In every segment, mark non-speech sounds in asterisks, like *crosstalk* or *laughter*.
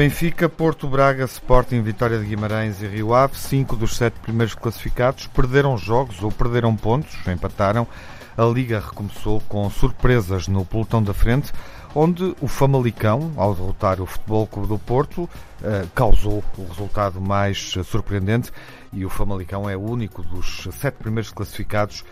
Benfica, Porto, Braga, Sporting, Vitória de Guimarães e Rio Ave, cinco dos sete primeiros classificados, perderam jogos ou perderam pontos, empataram. A Liga recomeçou com surpresas no pelotão da frente, onde o Famalicão, ao derrotar o Futebol Clube do Porto, eh, causou o resultado mais surpreendente e o Famalicão é o único dos sete primeiros classificados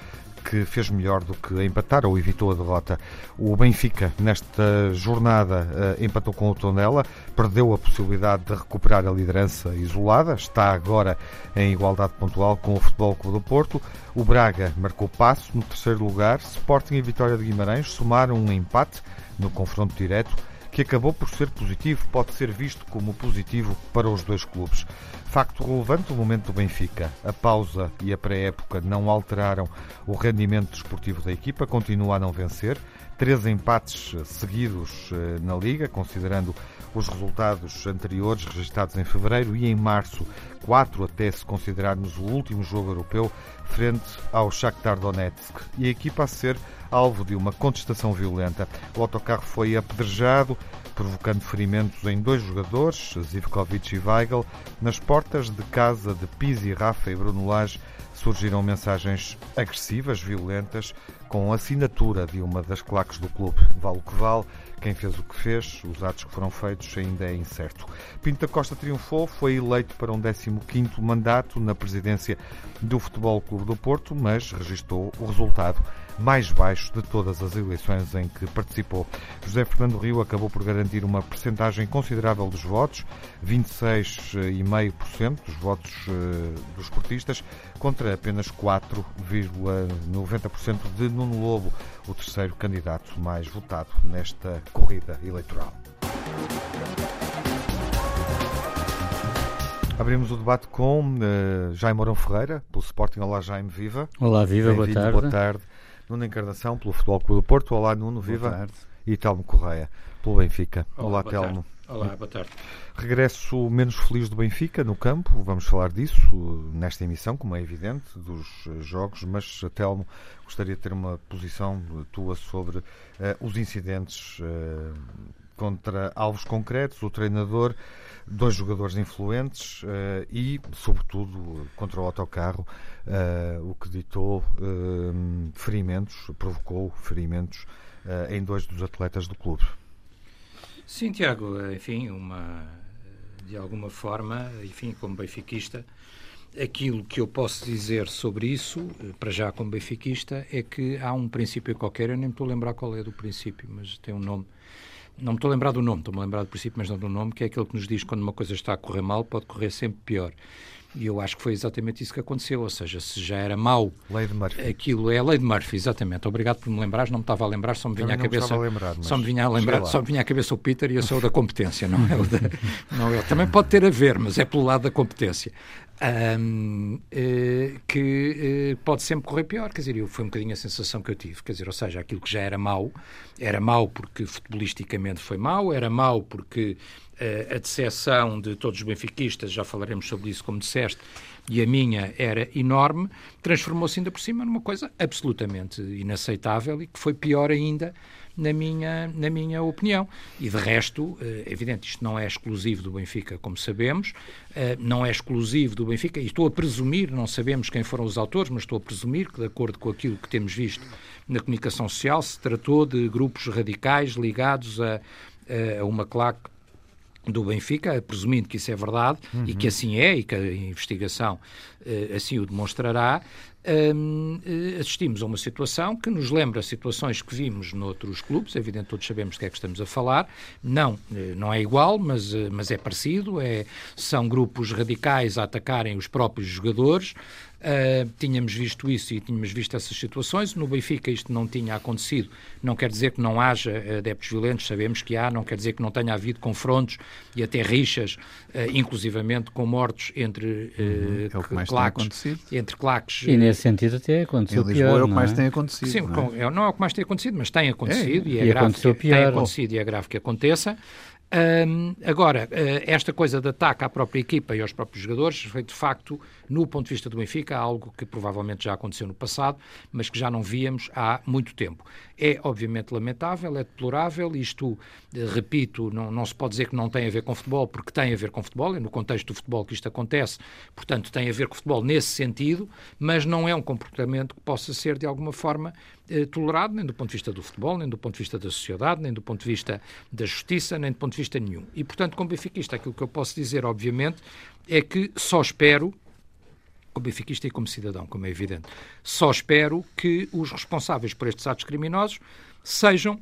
que fez melhor do que empatar ou evitou a derrota. O Benfica, nesta jornada, eh, empatou com o Tondela, perdeu a possibilidade de recuperar a liderança isolada, está agora em igualdade pontual com o Futebol Clube do Porto. O Braga marcou passo no terceiro lugar. Sporting e Vitória de Guimarães somaram um empate no confronto direto que acabou por ser positivo, pode ser visto como positivo para os dois clubes. Facto relevante o momento do Benfica. A pausa e a pré-época não alteraram o rendimento desportivo da equipa, continua a não vencer. Três empates seguidos eh, na Liga, considerando os resultados anteriores registrados em fevereiro e em março, quatro até se considerarmos o último jogo europeu frente ao Shakhtar Donetsk. E a equipa a ser alvo de uma contestação violenta. O autocarro foi apedrejado, provocando ferimentos em dois jogadores, Zivkovic e Weigl. Nas portas de casa de Pizzi, Rafa e Bruno Lage surgiram mensagens agressivas, violentas, com assinatura de uma das claques do clube. Vale o que vale, quem fez o que fez, os atos que foram feitos ainda é incerto. Pinto da Costa triunfou, foi eleito para um 15º mandato na presidência do Futebol Clube do Porto, mas registou o resultado mais baixo de todas as eleições em que participou. José Fernando Rio acabou por garantir uma percentagem considerável dos votos, 26,5% dos votos eh, dos esportistas, contra apenas 4,90% de Nuno Lobo, o terceiro candidato mais votado nesta corrida eleitoral. Abrimos o debate com uh, Jaime Mourão Ferreira, pelo Sporting. Olá, Jaime, viva. Olá, viva, boa tarde. Boa tarde. Nuno Encarnação, pelo Futebol Clube do Porto. Olá, Nuno, viva. Boa tarde. E Telmo Correia, pelo Benfica. Olá, Olá Telmo. Olá, boa tarde. Regresso menos feliz do Benfica no campo, vamos falar disso nesta emissão, como é evidente, dos jogos, mas Telmo, gostaria de ter uma posição tua sobre uh, os incidentes uh, contra alvos concretos, o treinador, dois jogadores influentes uh, e, sobretudo, contra o autocarro, uh, o que ditou uh, ferimentos, provocou ferimentos em dois dos atletas do clube. Sim, Tiago, enfim, uma, de alguma forma, enfim, como benfiquista, aquilo que eu posso dizer sobre isso, para já como benfiquista, é que há um princípio qualquer, eu nem me estou a lembrar qual é do princípio, mas tem um nome não me estou a lembrar do nome, estou-me a lembrar do princípio, mas não do nome, que é aquele que nos diz que quando uma coisa está a correr mal, pode correr sempre pior. E eu acho que foi exatamente isso que aconteceu, ou seja, se já era mau, lei de Murphy. aquilo é a lei de Murphy, exatamente. Obrigado por me lembrares, não me estava a lembrar, só me vinha à cabeça, lembrar, só me vinha a lembrar, só me vinha à cabeça o Peter e eu sou o da competência, não é o da, não é, também pode ter a ver, mas é pelo lado da competência um, eh, que eh, pode sempre correr pior. Quer dizer, foi um bocadinho a sensação que eu tive. Quer dizer, ou seja, aquilo que já era mau, era mau porque futebolisticamente foi mau, era mau porque uh, a decepção de todos os benfiquistas, já falaremos sobre isso, como disseste, e a minha era enorme, transformou-se ainda por cima numa coisa absolutamente inaceitável e que foi pior ainda na minha, na minha opinião. E de resto, é evidente, isto não é exclusivo do Benfica, como sabemos, eh, não é exclusivo do Benfica, e estou a presumir, não sabemos quem foram os autores, mas estou a presumir que, de acordo com aquilo que temos visto na comunicação social, se tratou de grupos radicais ligados a, a uma claque do Benfica, presumindo que isso é verdade uhum. e que uhum. assim é e que a investigação uh, assim o demonstrará, um, eh, assistimos a uma situação que nos lembra situações que vimos noutros clubes, é evidente todos sabemos do que é que estamos a falar, não, eh, não é igual, mas, mas é parecido, é, são grupos radicais a atacarem os próprios jogadores, Uh, tínhamos visto isso e tínhamos visto essas situações. No Benfica isto não tinha acontecido. Não quer dizer que não haja adeptos violentos, sabemos que há, não quer dizer que não tenha havido confrontos e até rixas, uh, inclusivamente com mortos entre uh, uhum. é claques, entre claques. E nesse sentido até aconteceu em Lisboa pior, é o que mais é? tem acontecido. Sim, não é? não é o que mais tem acontecido, mas tem acontecido é, e é e grave que, tem acontecido e é grave que aconteça. Um, agora, uh, esta coisa de ataque à própria equipa e aos próprios jogadores foi, de facto, no ponto de vista do Benfica, algo que provavelmente já aconteceu no passado, mas que já não víamos há muito tempo. É, obviamente, lamentável, é deplorável, isto, uh, repito, não, não se pode dizer que não tem a ver com futebol, porque tem a ver com futebol, é no contexto do futebol que isto acontece, portanto, tem a ver com futebol nesse sentido, mas não é um comportamento que possa ser, de alguma forma, uh, tolerado, nem do ponto de vista do futebol, nem do ponto de vista da sociedade, nem do ponto de vista da justiça, nem do ponto de vista nenhum. E, portanto, como benfiquista, aquilo que eu posso dizer, obviamente, é que só espero, como benfiquista e como cidadão, como é evidente, só espero que os responsáveis por estes atos criminosos sejam eh,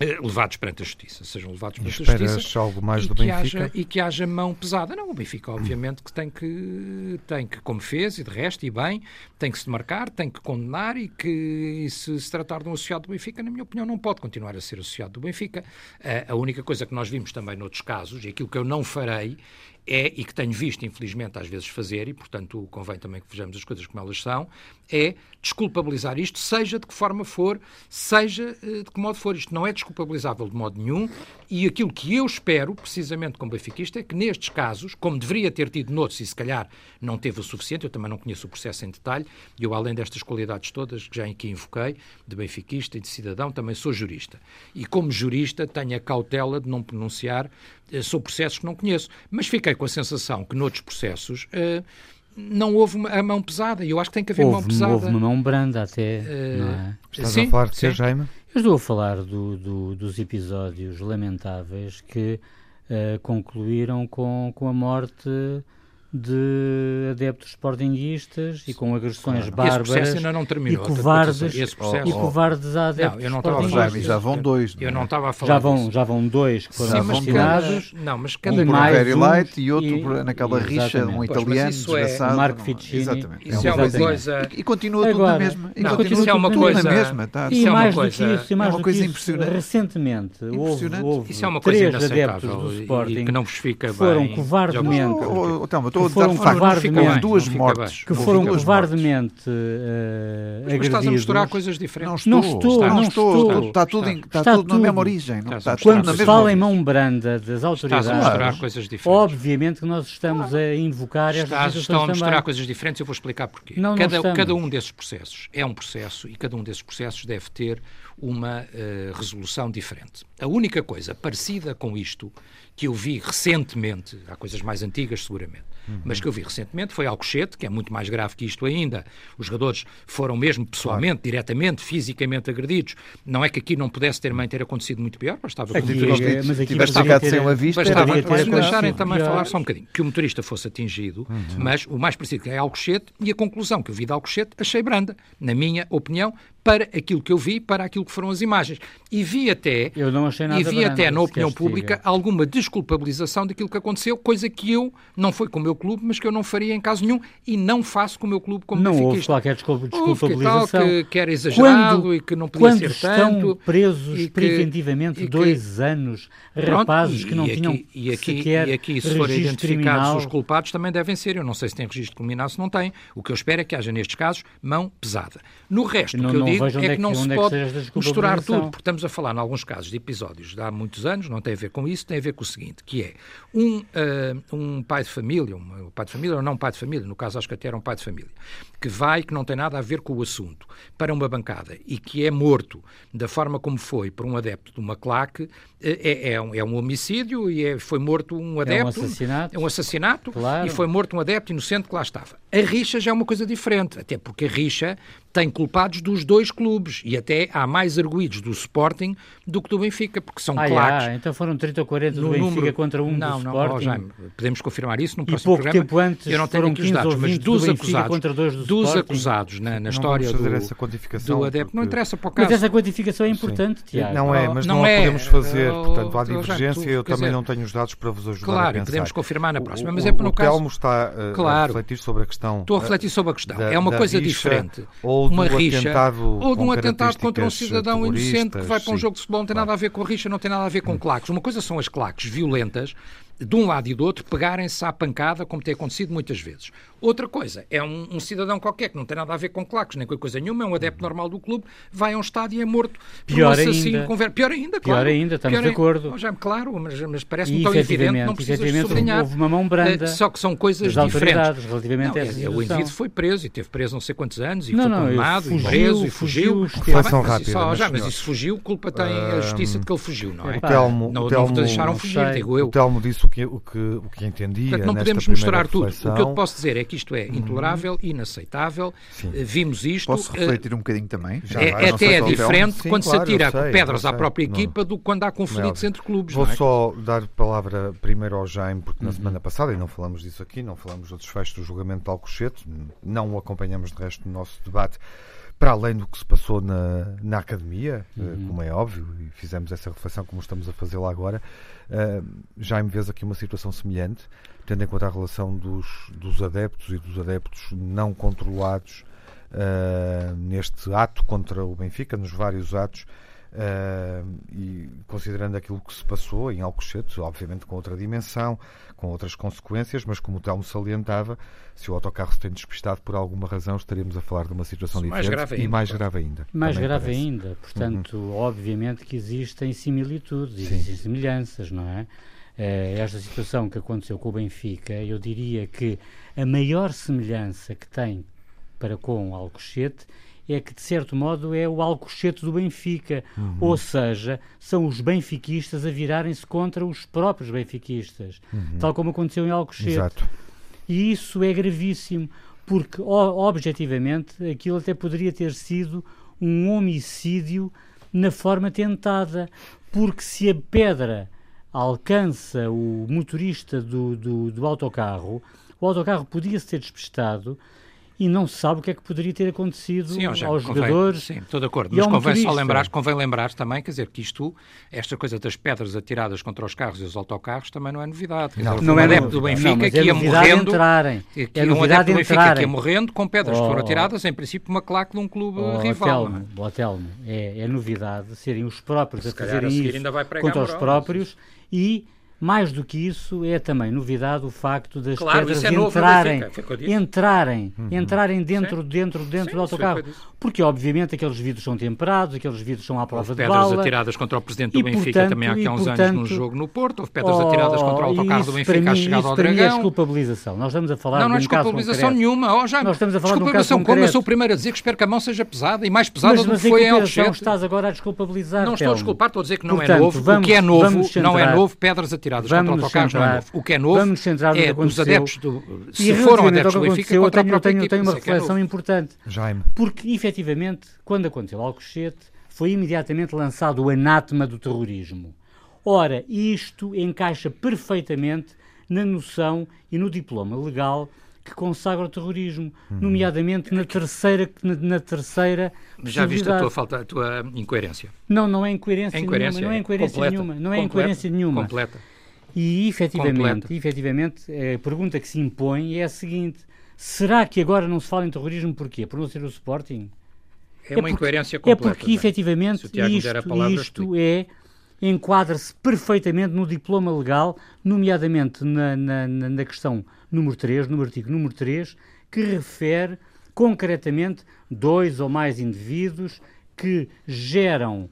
levados perante a justiça, sejam levados perante a justiça algo mais e, do que Benfica? Haja, e que haja mão pesada. Não, o Benfica obviamente que tem que, tem que como fez e de resto, e bem, tem que se demarcar, tem que condenar e que e se se tratar de um associado do Benfica, na minha opinião, não pode continuar a ser associado do Benfica. A, a única coisa que nós vimos também noutros casos, e aquilo que eu não farei, é, e que tenho visto, infelizmente, às vezes fazer, e portanto convém também que vejamos as coisas como elas são, é desculpabilizar isto, seja de que forma for, seja eh, de que modo for. Isto não é desculpabilizável de modo nenhum, e aquilo que eu espero, precisamente como benfiquista, é que nestes casos, como deveria ter tido noutros, e se calhar não teve o suficiente, eu também não conheço o processo em detalhe, e eu, além destas qualidades todas que já aqui invoquei, de benfiquista e de cidadão, também sou jurista. E como jurista tenho a cautela de não pronunciar eh, sobre processos que não conheço. Mas fiquei com a sensação que noutros processos uh, não houve uma, a mão pesada. E eu acho que tem que haver houve, mão pesada. Houve uma mão branda até. Uh, não é? Estás sim, a falar de sim. que, Jaime? Eu estou a falar do, do, dos episódios lamentáveis que uh, concluíram com, com a morte de adeptos sportinguistas e com agressões bárbaras não terminou. e covardes, Esse processo... e covardes a adeptos Não, sportinguistas. disso. já vão dois. Eu não estava a falar Já vão, disso. já vão dois que foram assassinados. Não, mas Um cada por mais Very um Light e outro e- por, naquela e- rixa, exatamente. um Pois, italiano isso é- desgraçado. Marco não- Fittini. Exatamente. Isso É é um uma coisa... E, e continua tudo na mesma. E não, continua isso é uma tudo coisa- na mesma. Tá? E Isso é uma mais do coisa- que isso, e mais é uma coisa impressionante. recentemente houve, Impressionante. houve Isso é uma coisa três adeptos do Sporting que não vos fica foram bem. covardemente- Que foram Houve duas mortes. que foram covardemente eh, Mas estás a misturar coisas diferentes. Não Não estou, não estou. Está tudo, em- está Está tudo na mesma origem. Quando se fala em mão branda das Estás a autoridades, misturar coisas diferentes. obviamente que nós estamos a invocar estas Estás, estão a misturar também. coisas diferentes, eu vou explicar porquê. Cada, cada um desses processos é um processo e cada um desses processos deve ter uma eh, resolução diferente. A única coisa parecida com isto que eu vi recentemente, há coisas mais antigas seguramente, mas que eu vi recentemente foi Alcochete, que é muito mais grave que isto ainda. Os jogadores foram mesmo pessoalmente, diretamente, fisicamente agredidos. Não é que aqui não pudesse ter, ter acontecido muito pior, Aqui, que o Tiveste- motorista- eh, mas aqui tiveste ficado sem uma vista. Poderia ter mas me deixarem também pior. falar só um bocadinho. Que o motorista fosse atingido, mas o mais parecido é Alcochete e a conclusão que eu vi de Alcochete achei branda, na minha opinião, para aquilo que eu vi, para aquilo que foram as imagens. E vi até, Eu não achei nada e vi até na opinião pública diga. alguma desculpabilização daquilo que aconteceu, coisa que eu, não foi com o meu clube, mas que eu não faria em caso nenhum e não faço com o meu clube como Não houve qualquer desculpa- Houve que tal, desculpabilização. que, que era exagerado Quando- e que não podia Quando ser estão tanto. presos que- preventivamente que- dois anos, Pronto, rapazes e- que não tinham aqui, e aqui, sequer e aqui, se forem identificados criminal, os culpados, também devem ser. Eu não sei se tem registro criminal, se não tem. O que eu espero é que haja, nestes casos, mão pesada. No resto, Não- digo é é que não se é que pode misturar tudo, porque estamos a falar, em alguns casos, de episódios de há muitos anos, não tem a ver com isso, tem a ver com o seguinte, que é um, ah, um pai de família, um, um pai de família ou não um pai de família, no caso acho que até era um pai de família, que vai, que não tem nada a ver com o assunto, para uma bancada e que é morto da forma como foi por um adepto de uma claque, é, é, um, é um homicídio e é- foi morto um adepto. assassinato. É um assassinato Claro. e foi morto um adepto inocente que lá estava. A rixa já é uma coisa diferente, até porque a rixa tem culpados dos dois clubes e até há mais arguídos do Sporting do que do Benfica, porque são Ah, claques. já, então foram 30 ou 40 do no Benfica número- contra um não, do não, Sporting. Jaime, podemos confirmar isso num E próximo pouco programa. tempo antes Eu não tenho aqui os 15 dados, mas 20 do dos Benfica acusados, contra dois do dos Sporting. acusados na, na Não história do, essa quantificação, do adepto, não porque- interessa para o Mas caso. essa quantificação é importante, Tiago. Não é, mas não não, a é, podemos fazer, oh, portanto há oh, Jaime, divergência, tu, eu também dizer, não tenho os dados para vos ajudar a Claro, pensar. podemos confirmar na próxima, O- mas é o, para no o caso... Telmo está Claro. a refletir sobre a questão Estou a refletir sobre a questão. é uma coisa diferente. ou uma do rixa atentado ou de um atentado contra um cidadão inocente que vai para um terroristas, jogo de futebol, não tem claro. nada a ver com a rixa, não tem nada a ver com claques. Uma coisa são as claques violentas de um lado e do outro, pegarem-se à pancada, como tem acontecido muitas vezes. Outra coisa, é um, um, cidadão qualquer que não tem nada a ver com claques, nem com coisa nenhuma, é um adepto normal do clube, vai a um estádio e é morto pior por um assassino. Conver... Pior ainda, pior claro. ainda, estamos pior de acordo. Oh, já, claro, mas, mas parece-me tão evidente, não precisas sublinhar. Houve uma mão branda. Uh, só que são coisas diferentes. relativamente não, a essa é, O indivíduo foi preso e teve preso não sei quantos anos e não, foi condenado e preso e fugiu. Reflexão rápida. Só, já, mas isso fugiu, culpa tem a justiça de que ele fugiu, não é? O Telmo, não, o Telmo, não deixaram fugir, digo eu. O Telmo disse o que, o que, o que entendia. Portanto, não podemos misturar tudo. O que eu posso dizer é que isto é intolerável, inaceitável inaceitável. Sim. Eh, vimos isto. Posso refletir um bocadinho também? Já é, até é diferente Sim, quando claro, se atira sei, pedras à própria equipa do que quando há conflitos entre clubes. Vou é? só dar palavra primeiro ao Jaime, porque na uhum. semana passada, e não falamos disso aqui, não falamos do desfecho do julgamento de Alcochete, não o acompanhamos de resto no nosso debate para além do que se passou na, na academia, eh, uhum. como é óbvio, e fizemos essa reflexão como estamos a fazê-la agora, uh, já me vês aqui uma situação semelhante tendo em conta a relação dos, dos adeptos e dos adeptos não controlados uh, neste ato contra o Benfica, nos vários atos, uh, e considerando aquilo que se passou em Alcochete, obviamente com outra dimensão, com outras consequências, mas como o Telmo salientava, se o autocarro se tem despistado por alguma razão, estaríamos a falar de uma situação mais diferente ainda, e mais grave ainda. Mais grave parece. ainda, portanto, uhum. obviamente que existem similitudes, existem Sim. semelhanças, não é? Eh, esta situação que aconteceu com o Benfica, eu diria que a maior semelhança que tem para com o Alcochete é que, de certo modo, é o Alcochete do Benfica. Uhum. Ou seja, são os benfiquistas a virarem-se contra os próprios benfiquistas, uhum. tal como aconteceu em Alcochete. Exato. E isso é gravíssimo, porque, objetivamente, aquilo até poderia ter sido um homicídio na forma tentada, porque se a pedra alcança o motorista do, do, do autocarro, o autocarro podia-se ter despistado e não se sabe o que é que poderia ter acontecido sim, já, aos convém, jogadores. Sim, estou de acordo. Mas convém só lembrar, convém lembrar também, quer dizer, que isto, esta coisa das pedras atiradas contra os carros e os autocarros também não é novidade. Quer não, dizer, não é adepto do Benfica não, que é ia morrendo. Entrarem. Que é um adepto do Benfica que ia morrendo com pedras oh, que foram oh. atiradas, em princípio, uma claque de um clube oh, rival. Telmo, é? é, é novidade serem os próprios Se a fazerem isso contra os próprios e mais do que isso, é também novidade o facto das claro, pedras é entrarem, entrarem, uhum. entrarem dentro, dentro, dentro Sim, do autocarro. Porque, obviamente, aqueles vidros são temperados, aqueles vidros são à prova houve de pedras bala. atiradas contra o presidente do Benfica portanto, também há, aqui há uns portanto, anos num jogo no Porto. Houve pedras oh, atiradas contra o autocarro do Benfica à chegada ao Dragão. Não, é desculpabilização. Nós estamos a falar não, de um não é desculpabilização nenhuma. Oh, já, Nós estamos a falar de um caso concreto. como eu sou o primeiro a dizer que espero que a mão seja pesada e mais pesada mas, do que foi em Alcochete. estás agora a desculpabilizar, Não estou a desculpar, estou a dizer que não é novo. O que é novo não é novo, pedras atiradas contra o autocarro não é novo. O que é novo Vamos centrar no é dos adeptos do, se foram adeptos do Benfica eu tenho, eu tenho, eu tenho uma é reflexão é importante. Jaime. Porque, efetivamente, quando aconteceu Alcochete, foi imediatamente lançado o anátema do terrorismo. Ora, isto encaixa perfeitamente na noção e no diploma legal que consagra o terrorismo, hum. nomeadamente na terceira na, na terceira Já viste a tua falta, a tua incoerência? Não, não é incoerência, é incoerência nenhuma, não é incoerência completa, nenhuma, não é completa, incoerência nenhuma. Completa. E efetivamente, efetivamente, a pergunta que se impõe é a seguinte: será que agora não se fala em terrorismo porquê? Por não ser o Sporting? É, é uma porque, incoerência completa. É porque, efetivamente, isto, palavra, isto é enquadra-se perfeitamente no diploma legal, nomeadamente na, na, na, questão número 3, no artigo número 3, que refere concretamente dois ou mais indivíduos que geram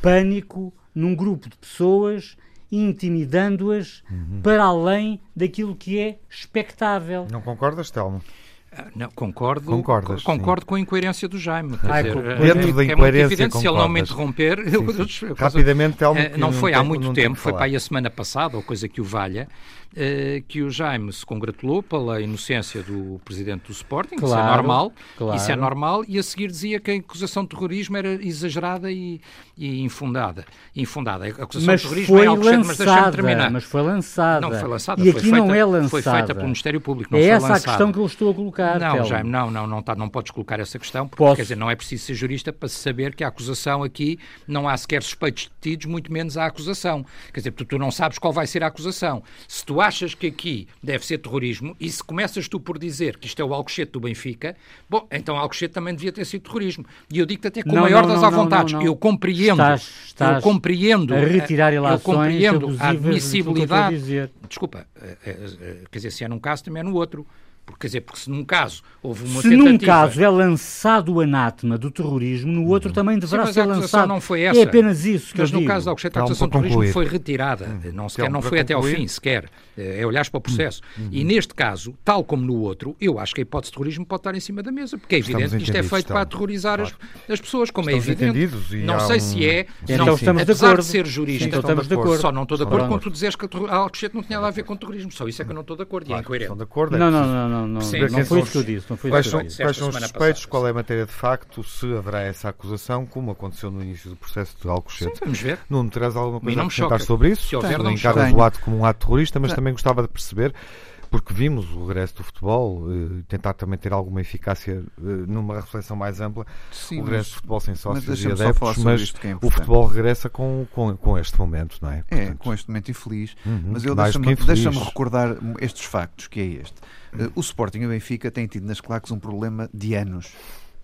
pânico num grupo de pessoas intimidando-as uhum. para além daquilo que é expectável. Não concordas, Telmo? Ah, não, concordo, Concordas, concordo com a incoerência do Jaime. Ai, dizer, dentro é, da incoerência, é evidente, se ele não me interromper, sim, *laughs* sim. Eu, rapidamente, Telmo, eh, não foi há muito tempo, foi para aí a semana passada, ou coisa que o valha, eh, que o Jaime se congratulou pela inocência do presidente do Sporting, claro, isso é normal, claro. isso é normal, e a seguir dizia que a acusação de terrorismo era exagerada e, e infundada. Infundada. A acusação mas de terrorismo é algo lançada, mas deixa-me terminar. Mas foi lançada. Não foi lançada. E aqui feita, não é lançada. Foi feita pelo Ministério Público, não é foi essa lançada. a questão que eu estou a colocar colocar. Não, já, não, não, não, tá, não podes colocar essa questão, porque Posso? quer dizer, não é preciso ser jurista para saber que a acusação aqui não há sequer suspeitos detidos, muito menos a acusação. Quer dizer, tu, tu não sabes qual vai ser a acusação. Se tu achas que aqui deve ser terrorismo, e se começas tu por dizer que isto é o Alcochete do Benfica, bom, então Alcochete também devia ter sido terrorismo. E eu digo-te até com não, maior não, das não. Eu compreendo. Estás, estás eu compreendo. A retirar eh, ilações, eu compreendo a admissibilidade. Desculpa, eh, eh, quer dizer, se é num caso, também é no outro. Porque, quer dizer, porque se num caso houve uma se tentativa... num caso é lançado o anátema do terrorismo, no outro também deverá Sim, ser lançado. não foi é essa. É apenas isso que Mas no digo. caso da Alcochete, a acusação de terrorismo foi retirada. Hum. Não, sequer, não foi concluir. até ao fim, sequer. É, é olhar para o processo. Hum. E neste caso, tal como no outro, eu acho que a hipótese de terrorismo pode estar em cima da mesa, porque é evidente que isto é feito para aterrorizar claro. as, as, pessoas, como é estamos é evidente. não um... sei se é... Então não. Estamos apesar de, acordo. de ser jurista, sim, então estamos de acordo. só não estou de acordo quando tu dizes que a Alcochete não tinha nada a ver com terrorismo. Só isso é que eu não estou de acordo. E é incoerente. Não, não, não não, não, Sim, não, não foi isso que eu disse. Não foi quais são, quais são os suspeitos, passada, qual é a matéria de facto, se haverá essa acusação, como aconteceu no início do processo de Alcochete. Vamos ver. Não me terás alguma coisa a comentar sobre isso? Se houver, não encargas o ato como um ato terrorista, mas não. também gostava de perceber porque vimos o regresso do futebol, eh, tentar também ter alguma eficácia eh, numa reflexão mais ampla, Sim, o regresso do futebol sem sócios e adeptos, mas é o futebol regressa com, com, com, este momento, não é? é Portanto, é, com este momento infeliz, uhum, mas eu deixa-me deixa recordar estes factos, que é este. Eh, o Sporting e o Benfica têm tido nas claques um problema de anos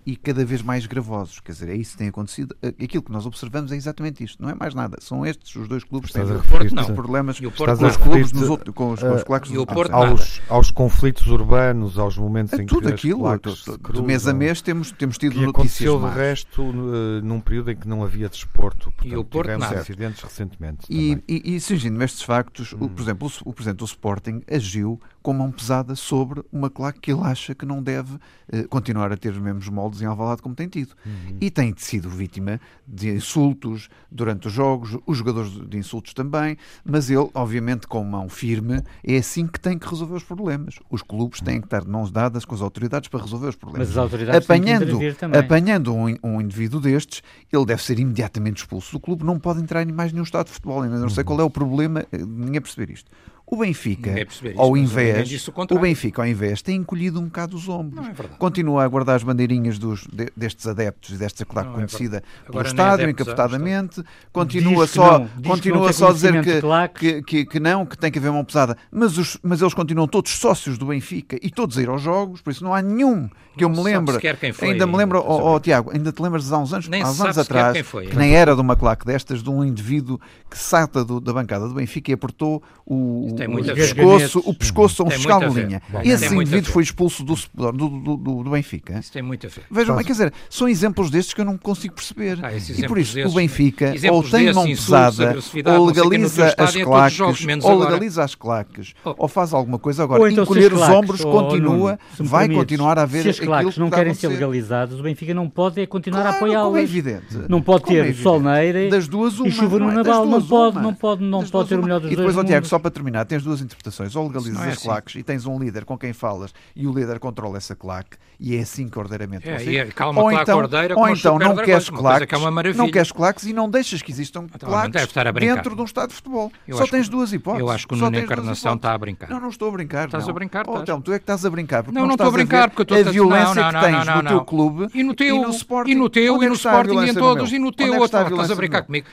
e cada vez mais gravosos. Quer dizer, é isso que tem acontecido. Eh, aquilo que nós observamos é exatamente isto. Não é mais nada. São estes os dois clubes que têm tido problemas com os clubes nos outros, com os, com os claques e o Porto, aos, aos conflitos urbanos, aos momentos é em que tudo aquilo, cruzam, de mês a mês temos, temos tido e notícias. aconteceu de resto eh, num período em que não havia desporto. Portanto, e o Porto, tivemos nada. acidentes recentemente. E, e, e, e surgindo estes factos, hum. o, por exemplo, o, o presidente do Sporting agiu com mão pesada sobre uma claque que ele acha que não deve uh, continuar a ter os mesmos moldes em Alvalade como tem tido. Uhum. E tem sido vítima de insultos durante os jogos, os jogadores de insultos também, mas ele, obviamente, com mão firme, é assim que tem que resolver os problemas. Os clubes têm que estar de mãos dadas com as autoridades para resolver os problemas. Mas as autoridades apanhando, têm que também. Apanhando um, um, indivíduo destes, ele deve ser imediatamente expulso do clube, não pode entrar em mais nenhum estado de futebol, ainda não sei uhum. qual é o problema, eh, ninguém perceber isto. O Benfica, ao invés, isso, o, o Benfica, ao invés, tem encolhido um bocado os ombros. É Continua a guardar as bandeirinhas dos, destes adeptos, desta claque não conhecida é pelo Estádio, é. Continua só, continua só a dizer que, que, que, que, não, que tem que haver mão pesada. Mas, os, mas eles continuam todos sócios do Benfica e todos a ir aos jogos, por isso não há nenhum que eu me lembre. Foi, ainda me lembro, oh, oh, Tiago, ainda te lembras de há uns anos, há uns anos atrás, foi, que nem era de uma claque destas, de um indivíduo que salta do, da bancada do Benfica e apertou o tem o, pescoço, o pescoço a um escabolinha. Esse indivíduo foi expulso do, do, do, do, Benfica. Isso tem muita fé vejam Vejam, quer dizer, são exemplos destes que eu não consigo perceber. e por isso, o Benfica ou tem mão pesada, ou legaliza as claques, ou legaliza as claques, ou faz alguma coisa agora. Ou então, encolher os ombros continua, vai continuar a haver Se as claques não querem ser legalizadas, o Benfica não pode é continuar a apoiá-las. é evidente. Não pode é ter sol neira e chuva no é? Nadal. Não pode, não pode, não pode ter o melhor dos dois E depois, Tiago, só para terminar, tens duas interpretações. Ou legalizas é as assim. claques e tens um líder com quem falas e o líder controla essa claque e é assim que ordeiramente é, é, calma, ou então, ordeira, ou então não queres é claques, que não queres claques e não deixas que existam então, claques dentro de um estado de futebol. Eu Só tens que, duas hipóteses. Eu acho que o Nuno Encarnação está a brincar. Não, não estou a brincar. Estás não. a brincar? Oh, então, tu é que estás a brincar. Porque não, não, estou a brincar. Porque eu a violência que tens no teu clube e no teu, e no teu é e no é teu, e no em todos e no teu. Estás a brincar comigo.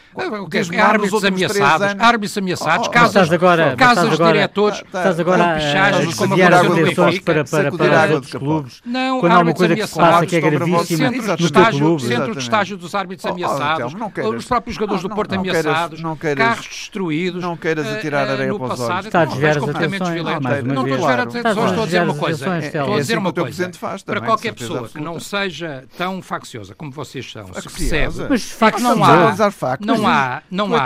Árbitros ameaçados, árbitros ameaçados, casas oh, os de diretores, estás agora pichagens, como aconteceu de pessoas Para, para, para os clubes, não, quando há uma coisa que se passa que é gravíssima no teu clube. Centro de estágio dos árbitros ameaçados, os próprios jogadores do Porto ameaçados, carros destruídos. Não queiras eh, atirar eh, areia para os olhos. Está a desviar as atenções. Não estou a desviar as estou a dizer uma coisa. Estou a dizer uma coisa. Para qualquer pessoa que não seja tão facciosa como vocês são, se percebe. Mas factos não há. Não há. Não há.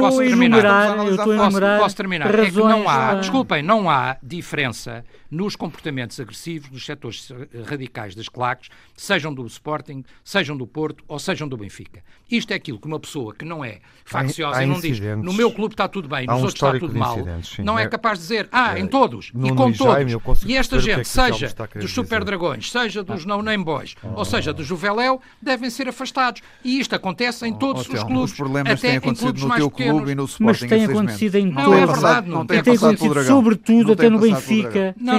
Posso terminar. Posso terminar razões. É não há, é? desculpem, não há diferença nos comportamentos agressivos dos setores radicais das claques, sejam do Sporting, sejam do Porto ou sejam do Benfica. Isto é aquilo que uma pessoa que não é facciosa e não diz no meu clube está tudo bem, nos um outros está tudo mal, não é, é capaz de dizer ah, em todos e com e Jaime, todos. E esta gente, é seja dos Super. Dragões, seja dos ah. No Name Boys, ah. ou seja do Juveléu, devem ser afastados. E isto acontece em todos oh, os clubes. Os problemas até têm acontecido no teu pequenos. clube e no Sporting. Mas tem acontecido em todos. Não é verdade, não. Tem acontecido sobretudo até no Benfica. Não,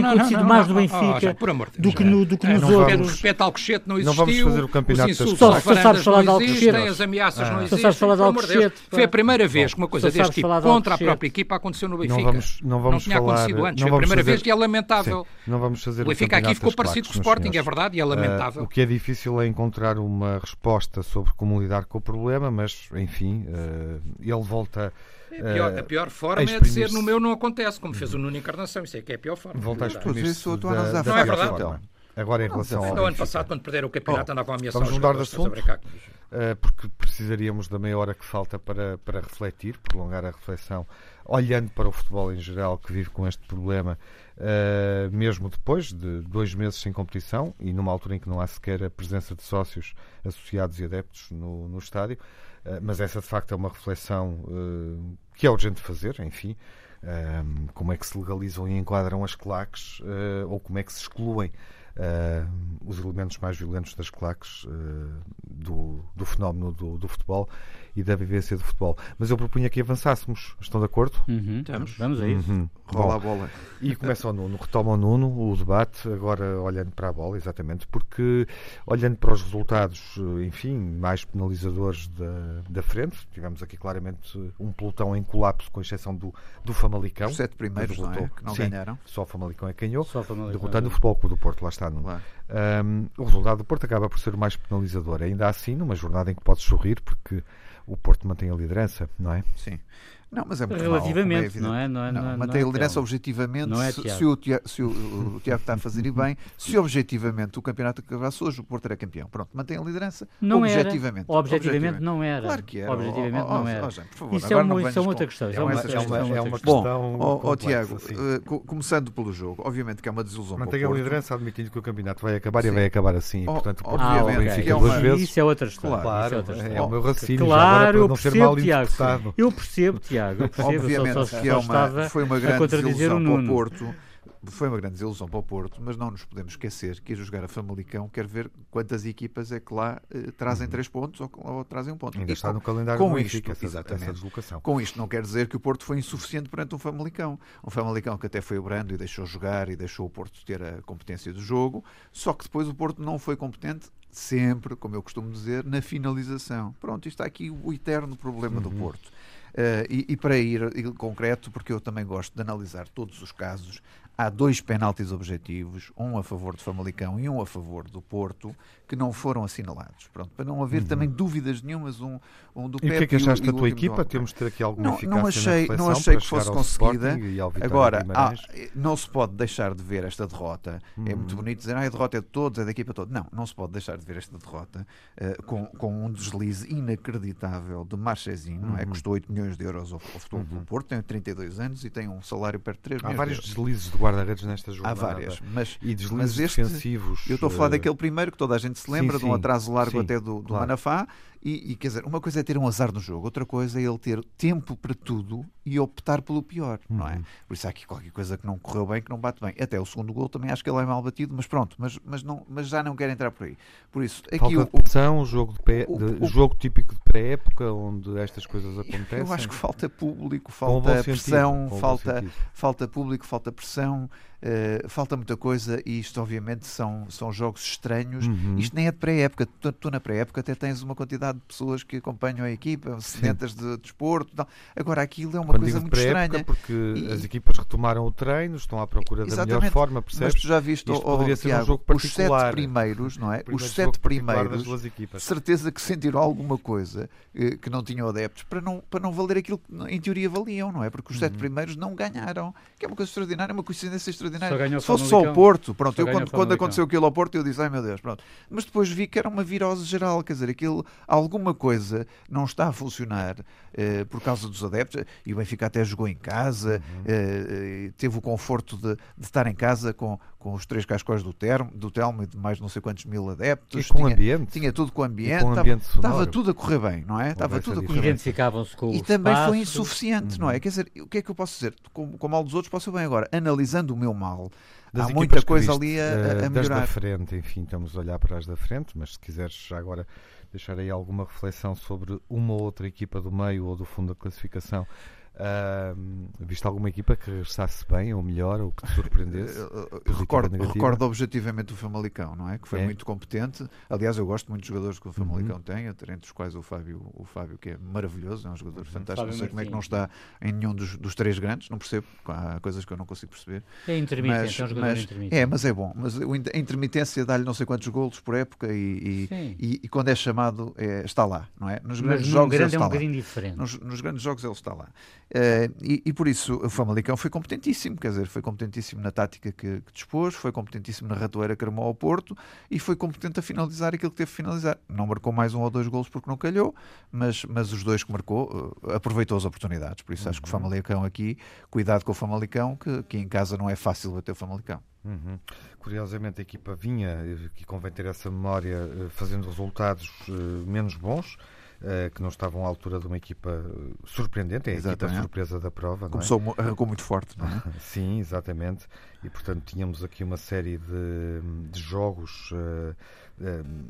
já, por amor de do Deus, que, já. no, do que É, nos não vamos- outros. Respeito ao Alcochete não Não existiu. vamos fazer o campeonato das Só- só sabes falar de não Alcochete. as ameaças Ah. não Só existem. sabes falar de. Alcochete. Foi a primeira vez que uma coisa Só deste tipo contra a própria equipa aconteceu no Benfica. Não vamos, não vamos tinha falar, acontecido antes. não Foi a vamos primeira vez e é lamentável. Não vamos fazer O Benfica aqui ficou parecido com o Sporting, é verdade, e é Ah, lamentável. o que é difícil é encontrar uma resposta sobre como lidar com o problema, mas, enfim, ah, ele volta É a pior, ah, a pior forma a é dizer exprimir-se. no meu não acontece, como fez o Nuno Encarnação. Isso é que é a pior forma. volta a Verdade. Pois exprimir-se isso da- analisar da Não é pior verdade. forma. Agora em relação ao No ano passado, quando perderam o campeonato, andava com a ameaça vamos mudar de assunto? Uh, porque precisaríamos da meia hora que falta para, para refletir, prolongar a reflexão, olhando para o futebol em geral que vive com este problema, uh, mesmo depois de dois meses sem competição e numa altura em que não há sequer a presença de sócios associados e adeptos no, no estádio. Uh, mas essa de facto é uma reflexão que é urgente fazer, enfim. Um, como é que se legalizam e enquadram as claques uh, ou como é que se excluem uh, os elementos mais violentos das claques uh, do, do fenómeno do, do, futebol e da vivência do futebol. Mas eu propunha que avançássemos. Estão de acordo? Uhum. Estamos. Vamos a isso. Uhum. Rola Bom, a bola. e começa o Nuno, retoma o Nuno o debate, agora olhando para a bola, exatamente, porque olhando para os resultados, enfim, mais penalizadores da, da frente, tivemos aqui claramente um pelotão em colapso, com exceção do, do Famalicão. Os sete primeiros, não é? Que não Sim, ganharam. Só o Famalicão é que ganhou, Só Famalicão. derrotando o Futebol Clube do Porto, lá está. Nuno. Claro. Um, o resultado do Porto acaba por ser o mais penalizador. Ainda assim, numa jornada em que podes sorrir, porque o Porto mantém a liderança, não é? Sim. Não, mas é muito Relativamente, mal, como não é? Não é- Não, não é- mantém não a é, liderança objetivamente. Não é, se, se o, Tiago, se o, o Tiago está a fazer e bem, se objetivamente o campeonato acabasse hoje, o Porto era campeão. Pronto, mantém a liderança Não era. objetivamente. Objetivamente não era. Claro que era. Objetivamente Oh, oh, não oh, era. oh, gente, por favor, Isso é uma- isso é outra questão, É é uma, é questão. é uma Bom, questão. Complexa, Tiago, eh, co- começando pelo jogo, obviamente que é uma desilusão Mantém a liderança admitindo que o campeoato vai acabar e vai acabar assim. E, Oh, portanto, o Porto Ah, é duas vezes. Isso é outra história. Claro, é é, o meu raciocínio Claro, eu percebo, Tiago. Eu percebo, Tiago. Eu percebo. Obviamente só, só, que é uma, foi uma grande desilusão para o. Porto. Foi uma grande desilusão para o Porto, mas não nos podemos esquecer que ir jogar a Famalicão quer ver quantas equipas é que lá eh, trazem três pontos ou, ou trazem um ponto. Ainda está no calendário com isto, essa, exatamente. essa deslocação. Com isto não quer dizer que o Porto foi insuficiente perante um Famalicão. Um Famalicão que até foi brando e deixou jogar e deixou o Porto ter a competência do jogo, só que depois o Porto não foi competente sempre, como eu costumo dizer, na finalização. Pronto, isto está aqui o eterno problema do Porto. Eh, e, e para ir em concreto, porque eu também gosto de analisar todos os casos, há dois penaltis objetivos, um a favor do Famalicão e um a favor do Porto, que não foram assinalados. Pronto, para não haver também dúvidas nenhumas, um, um do E o que é que achaste e da tua equipa? Temos de ter aqui alguma Não, não achei, não achei que fosse conseguida. e Agora, há- Guimarães. não se pode deixar de ver esta derrota. É Hum. muito bonito dizer ah, a derrota é de todos, é da equipa toda. Não, não se pode deixar de ver esta derrota eh, com, com um deslize inacreditável de Marchezinho, não é? Uhum. Custou 8 milhões de euros ao, ao futebol do Porto, tem 32 anos e tem um salário perto de 3 Há milhões vários de deslizes de guarda-redes nesta Há jornada. várias, mas, E deslizes mas este, defensivos. eu estou a falar eh, daquele primeiro que toda a gente se sim, lembra, de um sim, atraso largo sim, até do, do claro. Manafá. E, e, quer dizer, uma coisa é ter um azar no jogo, outra coisa é ele ter tempo para tudo e optar pelo pior, não é? Uhum. Por isso há aqui qualquer coisa que não correu bem, que não bate bem. Até o segundo gol também acho que ele é mal batido, mas pronto, mas, mas, não, mas já não quero entrar por aí. Por isso, aqui Falta o, de pressão, jogo, de pé, o- de- o- jogo típico de pré-época, onde estas coisas acontecem. eu acho que falta público, o falta pressão, o falta, falta público, falta pressão, eh, falta muita coisa e isto obviamente são, são jogos estranhos. Uhum. Isto nem é de pré-época. Tu, tu na pré-época até tens uma quantidade de pessoas que acompanham a equipa, sedentas de desporto. e tal. Agora aquilo é uma Quando coisa de muito estranha. porque E- as equipas retomaram o treino, estão à procura da melhor Exatamente. forma, Mas percebes? tu já viste, Isto oh, oh, poderia ser um Tiago, jogo os sete primeiros, não é? Primeiro Os sete primeiros, duas equipas. certeza que sentiram alguma coisa eh, que não tinham adeptos para não, para não valer aquilo que em teoria valiam, não é? Porque os Uhum. sete primeiros não ganharam, que é uma coisa extraordinária, uma coincidência extraordinária. Só ganhou o Se fosse só o. Porto, pronto, Só eu quando, quando aconteceu aquilo ao Porto eu disse, ai meu Deus, pronto. Mas depois vi que era uma virose geral, quer dizer, aquilo, alguma coisa não está a funcionar eh, por causa dos adeptos, e o Benfica até jogou em casa, Uhum. eh, teve o conforto de, de estar em casa com, com os três cascóis do, termo, do Telmo e de mais não sei quantos mil adeptos. E com tinha, ambiente. tinha tudo com ambiente, com estava- ambiente estava, sonoro. tudo a correr bem, não é? Estava tudo a correr bem. Identificavam-se com o E também foi espaço. insuficiente, não é? Quer dizer, o que é que eu posso dizer? Com, com o mal dos outros posso ir bem agora. Analisando o meu mal, Das há muita coisa viste, ali a, a Das melhorar. da frente, enfim, estamos a olhar para as da frente, mas se quiseres já agora deixar aí alguma reflexão sobre uma ou outra equipa do meio ou do fundo da classificação Uh, viste alguma equipa que regressasse bem ou melhor ou que te surpreendesse? *laughs* recordo, recordo objetivamente o Famalicão, não é? Que foi é? muito competente. Aliás, eu gosto muito dos jogadores que o Famalicão uhum. tem, entre os quais o Fábio, o Fábio, que é maravilhoso, é um jogador uhum. fantástico. Fábio não sei como é que não está em nenhum dos, dos, três grandes, não percebo. Há coisas que eu não consigo perceber. É intermitente, mas, é um jogador mas, intermitente. É, mas é bom. Mas a intermitência dá-lhe não sei quantos golos por época e, e, e, e quando é chamado é, está lá, não é? Nos grandes jogos grande é um bocadinho diferente. Nos, nos, grandes jogos ele está lá. Uh, e, e, por isso o Famalicão foi competentíssimo, quer dizer, foi competentíssimo na tática que, que dispôs, foi competentíssimo na ratoeira que armou ao Porto e foi competente a finalizar aquilo que teve que finalizar. Não marcou mais um ou dois golos porque não calhou, mas, mas os dois que marcou uh, aproveitou as oportunidades. Por isso acho que o uhum. Famalicão aqui, cuidado com o Famalicão, que, que em casa não é fácil bater o Famalicão. Uhum. Curiosamente a equipa vinha, e convém ter essa memória, fazendo resultados menos bons que não estavam à altura de uma equipa eh, surpreendente, é a equipa surpresa da prova. Começou, não é? arrancou muito forte, não é? *laughs* Sim, exatamente. E portanto tínhamos aqui uma série de, de jogos. Uh,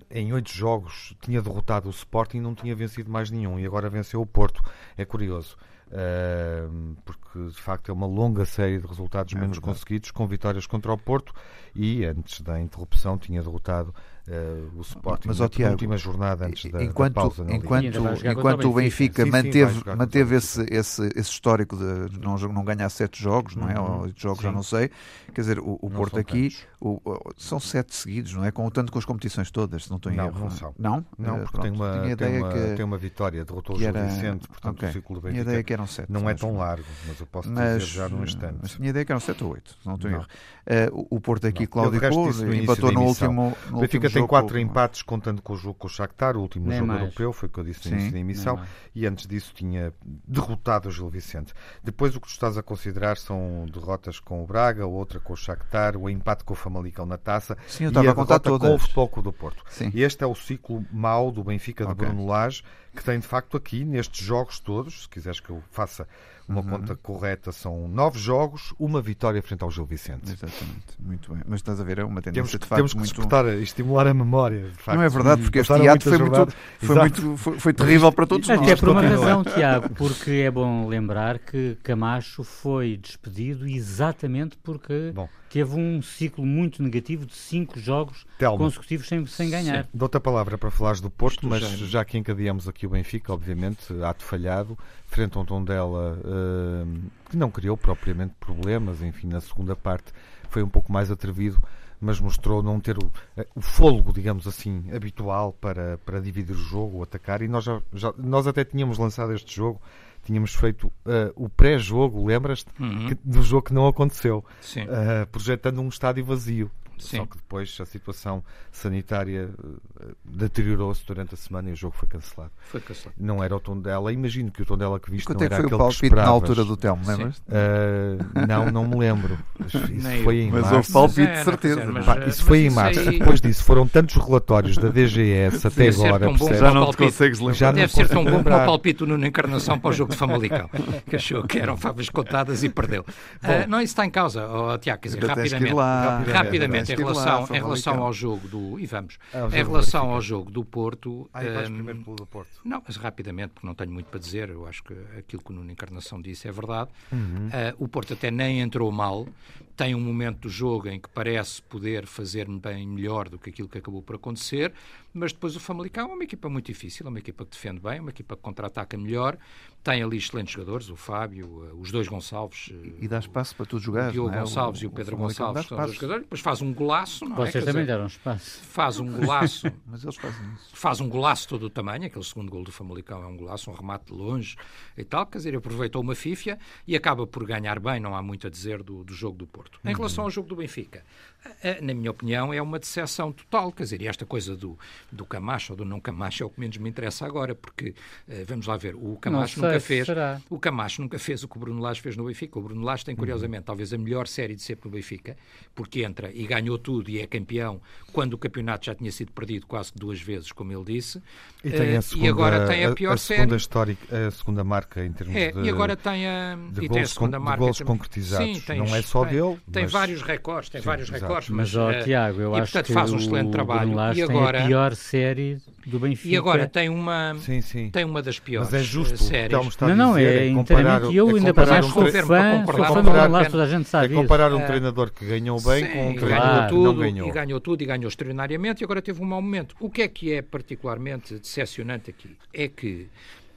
em oito jogos tinha derrotado o Sporting e não tinha vencido mais nenhum, e agora venceu o Porto. É curioso. Uh, porque de facto é uma longa série de resultados é menos verdade. conseguidos, com vitórias contra o Porto e antes da interrupção tinha derrotado uh, o Sporting mas, na Tiago, última jornada antes da, enquanto, da pausa. Enquanto, enquanto o Benfica sim, manteve, sim, manteve esse, esse, esse histórico de não, não ganhar sete jogos, não é? Uhum. Ou oito jogos, sim. já não sei. Quer dizer, o, o Porto aqui o, são sete seguidos, não é? Com, tanto com as competições todas, se não estou em não, erro. Não, são. Não? Não, porque tem uma, tem, uma, que, tem uma vitória, derrotou o Gil Vicente, portanto okay. o ciclo do Benfica ideia que eram sete, não é tão largo, mas eu posso mas, dizer já num instante. Mas tinha ideia que eram sete ou oito, se não estou em erro. Uh, o Porto aqui, claudicou, empatou no último O Benfica tem quatro empates contando com o jogo com o Shakhtar, o último Nem jogo mais. europeu, foi o que eu disse no início da emissão, e antes disso tinha derrotado o Gil Vicente. Depois o que tu estás a considerar são derrotas com o Braga, outra com o Shakhtar, o empate com o Famalicão na taça Sim, e a, a derrota com o Futebol do Porto. Sim. E este é o ciclo mau do Benfica de okay. Bruno Lage, que tem de facto aqui, nestes jogos todos, se quiseres que eu faça uma uhum. conta correta, são nove jogos, uma vitória frente ao Gil Vicente. Exatamente, muito bem. Mas estás a ver, é uma tendência temos que, de facto Temos que muito... despertar, estimular a memória. Facto. Não é verdade, porque este teatro foi, muito, foi, muito, foi, foi terrível para todos Até nós. É por uma razão, Tiago, porque é bom lembrar que Camacho foi despedido exatamente porque bom. Teve um ciclo muito negativo de cinco jogos Telmo. consecutivos sem, sem ganhar. Dou-te a palavra para falares do Porto, mas já que encadeamos aqui o Benfica, obviamente, ato falhado, frente a um Tondela uh, que não criou propriamente problemas, enfim, na segunda parte foi um pouco mais atrevido, mas mostrou não ter o, o fôlego, digamos assim, habitual para, para dividir o jogo, atacar, e nós, já, já, nós até tínhamos lançado este jogo tínhamos feito uh, o pré-jogo, lembras-te? Uhum. Do jogo que não aconteceu, uh, projetando um estádio vazio. Sim. Só que depois a situação sanitária uh, deteriorou-se durante a semana e o jogo foi cancelado. Foi cancelado. Não era o tom dela. Imagino que o tom dela que viste Quanto não é que era foi o palpite na altura do Telmo, lembras? Uh, não, não me lembro. *laughs* Isso foi em mas março. houve palpite, de certeza. Mas, Pá, isso foi em março. Aí... Depois disso foram tantos relatórios da DGS até agora. Já não te consegues lembrar. Já Deve ser tão bom como o palpite no Encarnação para o jogo de Famalicão, *laughs* que achou que eram favas contadas e perdeu. Uh, não, isso está em causa, oh, Tiago, quer dizer, rapidamente, rapidamente, rapidamente em relação, em relação ao jogo do. E vamos. Ah, em relação ao jogo do Porto. Ah, um, primeiro pelo do Porto. Não, mas rapidamente, porque não tenho muito para dizer. Eu acho que aquilo que o Nuno Encarnação disse é verdade. Uhum. Uh, o Porto até nem entrou mal. Tem um momento do jogo em que parece poder fazer bem melhor do que aquilo que acabou por acontecer, mas depois o Famalicão é uma equipa muito difícil, é uma equipa que defende bem, é uma equipa que contra-ataca melhor, tem ali excelentes jogadores, o Fábio, eh, os dois Gonçalves. E dá espaço para tu jogar. O Diogo é? Gonçalves o, e o Pedro o Gonçalves são dois jogadores, depois faz um golaço. Não é? Vocês é? também deram espaço. Faz um golaço. *laughs* mas eles fazem isso. Faz um golaço todo o tamanho, aquele segundo gol do Famalicão é um golaço, um remate de longe e tal, quer dizer, aproveitou uma fífia e acaba por ganhar bem, não há muito a dizer do, do jogo do Porto. Em uhum. relação ao jogo do Benfica, eh, na minha opinião, é uma decepção total. Quer dizer, e esta coisa do, do Camacho ou do não Camacho é o que menos me interessa agora, porque, eh, vamos lá ver, o Camacho nunca fez será. o Camacho nunca fez o que o Bruno Lage fez no Benfica. O Bruno Lage tem, uhum. curiosamente, uhum. talvez a melhor série de sempre no Benfica, porque entra e ganhou tudo e é campeão quando o campeonato já tinha sido perdido quase duas vezes, como ele disse. E, tem a segunda, eh, e agora tem a pior a, a segunda série. Histórica, a segunda marca em termos é, de. E agora tem a, de e gols, tem a segunda marca. De gols concretizados. Sim, tem, não é só tem, dele. Tem mas... vários recordes, tem Sim, vários exato. recordes. Mas, ó, Tiago, eu e, acho portanto, que faz um excelente o trabalho. e agora... tem a pior série do Benfica. E agora tem uma, Sim, sim. tem uma das piores Mas é justo eh, séries. Não, não, dizer, é comparar, inteiramente eu é ainda comparar para um mais sou fã, sou fã do toda a gente É sabe isso. comparar um Eh, treinador que ganhou bem Sim, com um treinador ganhou que tudo, não ganhou. E ganhou tudo e ganhou extraordinariamente e agora teve um mau momento. O que é que é particularmente decepcionante aqui? É que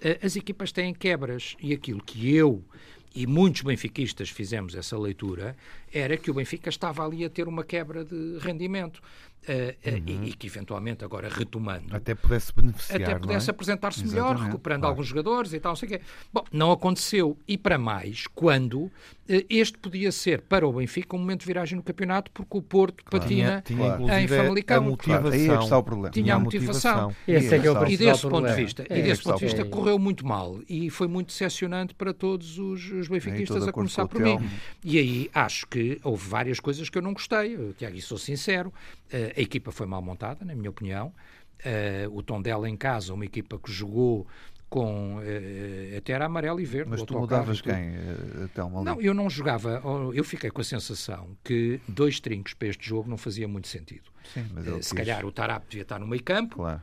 eh, as equipas têm quebras e aquilo que eu e muitos benfiquistas fizemos essa leitura era que o Benfica estava ali a ter uma quebra de rendimento eh, eh, e, e que eventualmente agora retomando Até pudesse beneficiar, até não pudesse é? apresentar-se melhor, recuperando claro. alguns jogadores e tal, não sei o quê. Bom, não aconteceu. E para mais, quando eh, este podia ser para o Benfica um momento de viragem no campeonato, porque o Porto patina Tinha, tinha Claro. em Famalicão. a motivação. Claro, aí é que está o problema. Tinha a motivação. Esse é que é o E E principal desse ponto de problema. vista, É, e desse ponto de é vista correu muito mal e foi muito decepcionante para todos os, os benfiquistas, a começar com por mim. E aí acho que houve várias coisas que eu não gostei, Eu, Tiago, e sou sincero, a equipa foi mal montada, na minha opinião. Eh, o tom dela em casa, uma equipa que jogou com eh, até era amarelo e verde. Mas tu mudavas quem, eh, Telmo? ali? Não, eu não jogava, oh, eu fiquei com a sensação que dois trincos para este jogo não fazia muito sentido. Sim, mas Eh, Se quis. calhar o Tarap devia estar no meio campo, Claro.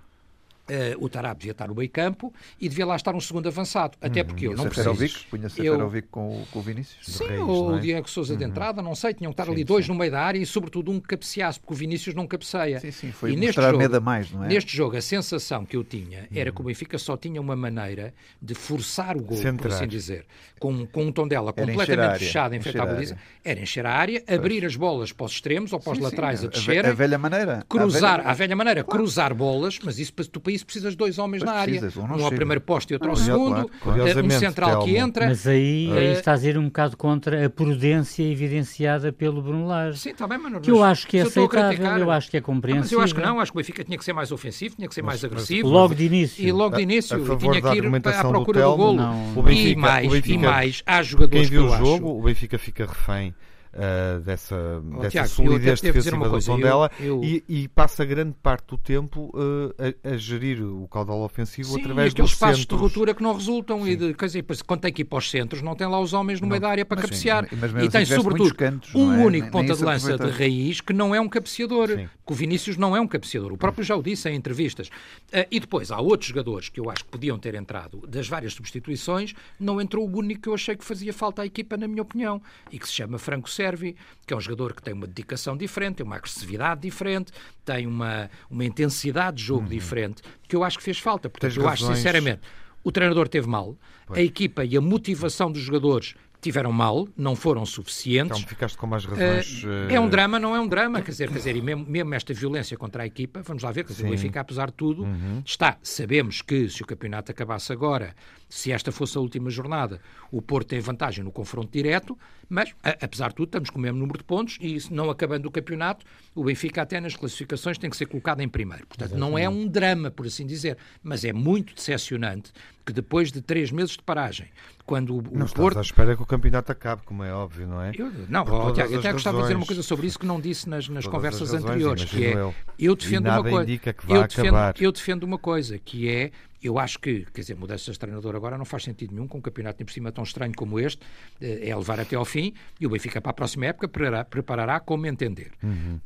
Eh, o Tarap devia estar no meio campo e devia lá estar um segundo avançado. Até porque eu não preciso. Seferovic, punha Eu- com, o- com o Vinícius. Sim, Reis, ou é? o Diego Souza de entrada, não sei, tinham que estar Sim, ali dois no meio da área e sobretudo um que cabeceasse, porque o Vinícius não cabeceia. Sim, sim, foi E neste jogo- medo a mais, não é? Neste jogo, a sensação que eu tinha era que o Benfica só tinha uma maneira de forçar o gol, por Centrar. assim dizer, com, com um tom dela Era a completamente fechado à a baliza, era encher a área, abrir as bolas para os extremos ou para os Sim, sim, laterais a descerem, A velha maneira. cruzar, A velha- à velha maneira, cruzar bolas, mas isso, tu para isso precisas de dois homens Pois na área. precisas, um Um ao primeiro posto e outro ao segundo, claro, eh, um central que entra. Mas aí, aí Eh, está a ir um bocado contra a prudência evidenciada pelo Bruno Lage. Sim, está bem, mas, Que eu mas acho que é eu aceitável, criticar- eu acho que é Ah, compreensível. mas eu acho que não, acho que o Benfica tinha que ser mais ofensivo, tinha que ser mais agressivo. Logo de início. E logo de início, e tinha que ir à procura do, golo. não. o Benfica- e mais, o Benfica- e mais, há jogadores Quem viu que o eu jogo, acho... o Benfica fica refém ah, dessa, dessa Tiago, solidez defensiva do coisa, eu- Tondela eu- e, e passa grande parte do tempo ah, a, a gerir o caudal ofensivo Sim, através dos passos de ruptura que não resultam e de, quer dizer, quando tem que ir para os centros não tem lá os homens no meio da área para mas sim, cabecear. mas e assim tem sobretudo cantos, um é? único Nem- ponta nem de lança de raiz que não é um cabeceador. Sim. que o Vinícius não é um cabeceador. O próprio já o disse em entrevistas. Ah, e depois há outros jogadores que eu acho que podiam ter entrado das várias substituições. Não entrou o único que eu achei que fazia falta à equipa na minha opinião e que se chama Franco Servi que é um jogador que tem uma dedicação diferente tem uma agressividade diferente tem uma, uma intensidade de jogo diferente que eu acho que fez falta portanto Uhum. Tens eu acho razões. sinceramente o treinador teve mal, a equipa e a motivação dos jogadores tiveram mal, não foram suficientes. Então ficaste com mais razões. É um drama, não é um drama, quer dizer, quer dizer e mesmo, mesmo esta violência contra a equipa, vamos lá ver, quer dizer, o. Benfica, apesar de tudo, está. Sabemos que se o campeonato acabasse agora, se esta fosse a última jornada, o Porto tem vantagem no confronto direto, mas, a- apesar de tudo, estamos com o mesmo número de pontos e, se não acabando o campeonato, o Benfica até nas classificações tem que ser colocado em primeiro. Portanto, não é um drama, por assim dizer, mas é muito decepcionante que depois de três meses de paragem, quando o, o Não estás Porto à espera que o campeonato acabe, como é óbvio, não é? eu, não, ó, todas Tiago, eu as até gostava de dizer uma coisa sobre isso que não disse nas, nas conversas as razões, anteriores, que é, eu. defendo uma coisa, eu defendo, eu defendo uma coisa, que é, eu acho que, quer dizer, mudanças de treinador agora não faz sentido nenhum, com um campeonato nem por cima tão estranho como este, eh, é levar até ao fim, e o Benfica para a próxima época preparará, preparará como entender. Uhum.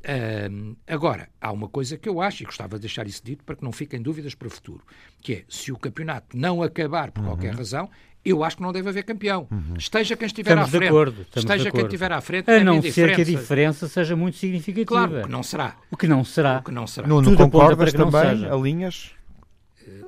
Agora, há uma coisa que eu acho, e gostava de deixar isso dito para que não fiquem dúvidas para o futuro, que é, se o campeonato não acabar por Uhum. qualquer razão, eu acho que não deve haver campeão. Esteja quem estiver Estamos à de frente. acordo. Estamos Esteja de quem acordo. estiver à frente. A não ser que a diferença. diferença seja muito significativa. Claro, que não será. O que não será. O que não será. Nuno, concordas para que não também? seja. Alinhas?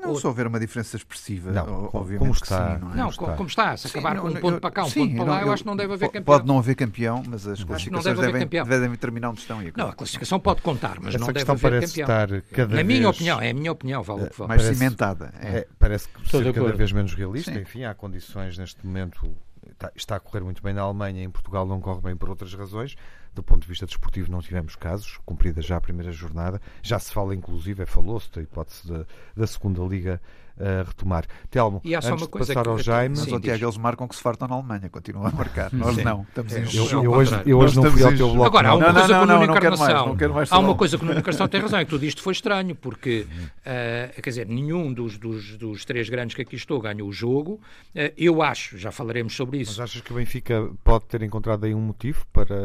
Não, se houver uma diferença expressiva, Não, obviamente como que está. sim, não é? Não, como está, se Sim, acabar não, com um eu- ponto para cá, um sim, ponto para lá, eu acho que não deve haver campeão. Pode não haver campeão, mas as não classificações deve haver devem, campeão. devem determinar onde estão. E Não, a classificação pode contar, mas Essa não deve questão haver parece campeão. estar cada Na vez... minha opinião, é a minha opinião, vale o que vale. mais parece- cimentada. É. É, parece que cada acordo. vez menos realista. Sim. Enfim, há condições neste momento. Está, está a correr muito bem na Alemanha, em Portugal não corre bem por outras razões. Do ponto de vista desportivo, não tivemos casos, cumprida já a primeira jornada. Já se fala, inclusive, é falou-se da hipótese da, da segunda Liga a retomar. Telmo, e há só antes uma de coisa passar que, ao Jaime... Mas, Sim, ó, Tiago, diz. eles marcam que se fartam na Alemanha, continuam a marcar. Nós Sim. não, estamos em É. Eu, eu hoje, eu hoje não fui ao teu bloco. Agora, há não. uma Não, coisa não, que o não, Nuno não Encarnação. não Há uma coisa que o Nuno Encarnação tem razão, e tu diste foi estranho, porque, eh, quer dizer, nenhum dos, dos, dos três grandes que aqui estou ganhou o jogo. Eh, eu acho, já falaremos sobre Mas isso. achas que o Benfica pode ter encontrado aí um motivo para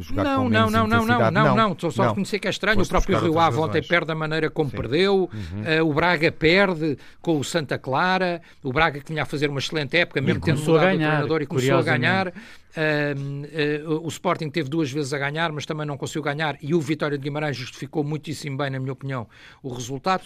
jogar Não, com não, menos não, não, não, intensidade? não, não, Estou só a não. reconhecer que é estranho. Foste o próprio Rio Ave ontem perde da maneira como perdeu. Uhum. eh, o Braga perde com o Santa Clara. O Braga que vinha a fazer uma excelente época, mesmo tendo mudado o treinador e começou a ganhar. Ahm, eh, o Sporting teve duas vezes a ganhar, mas também não conseguiu ganhar. E o Vitória de Guimarães justificou muitíssimo bem, na minha opinião, o resultado.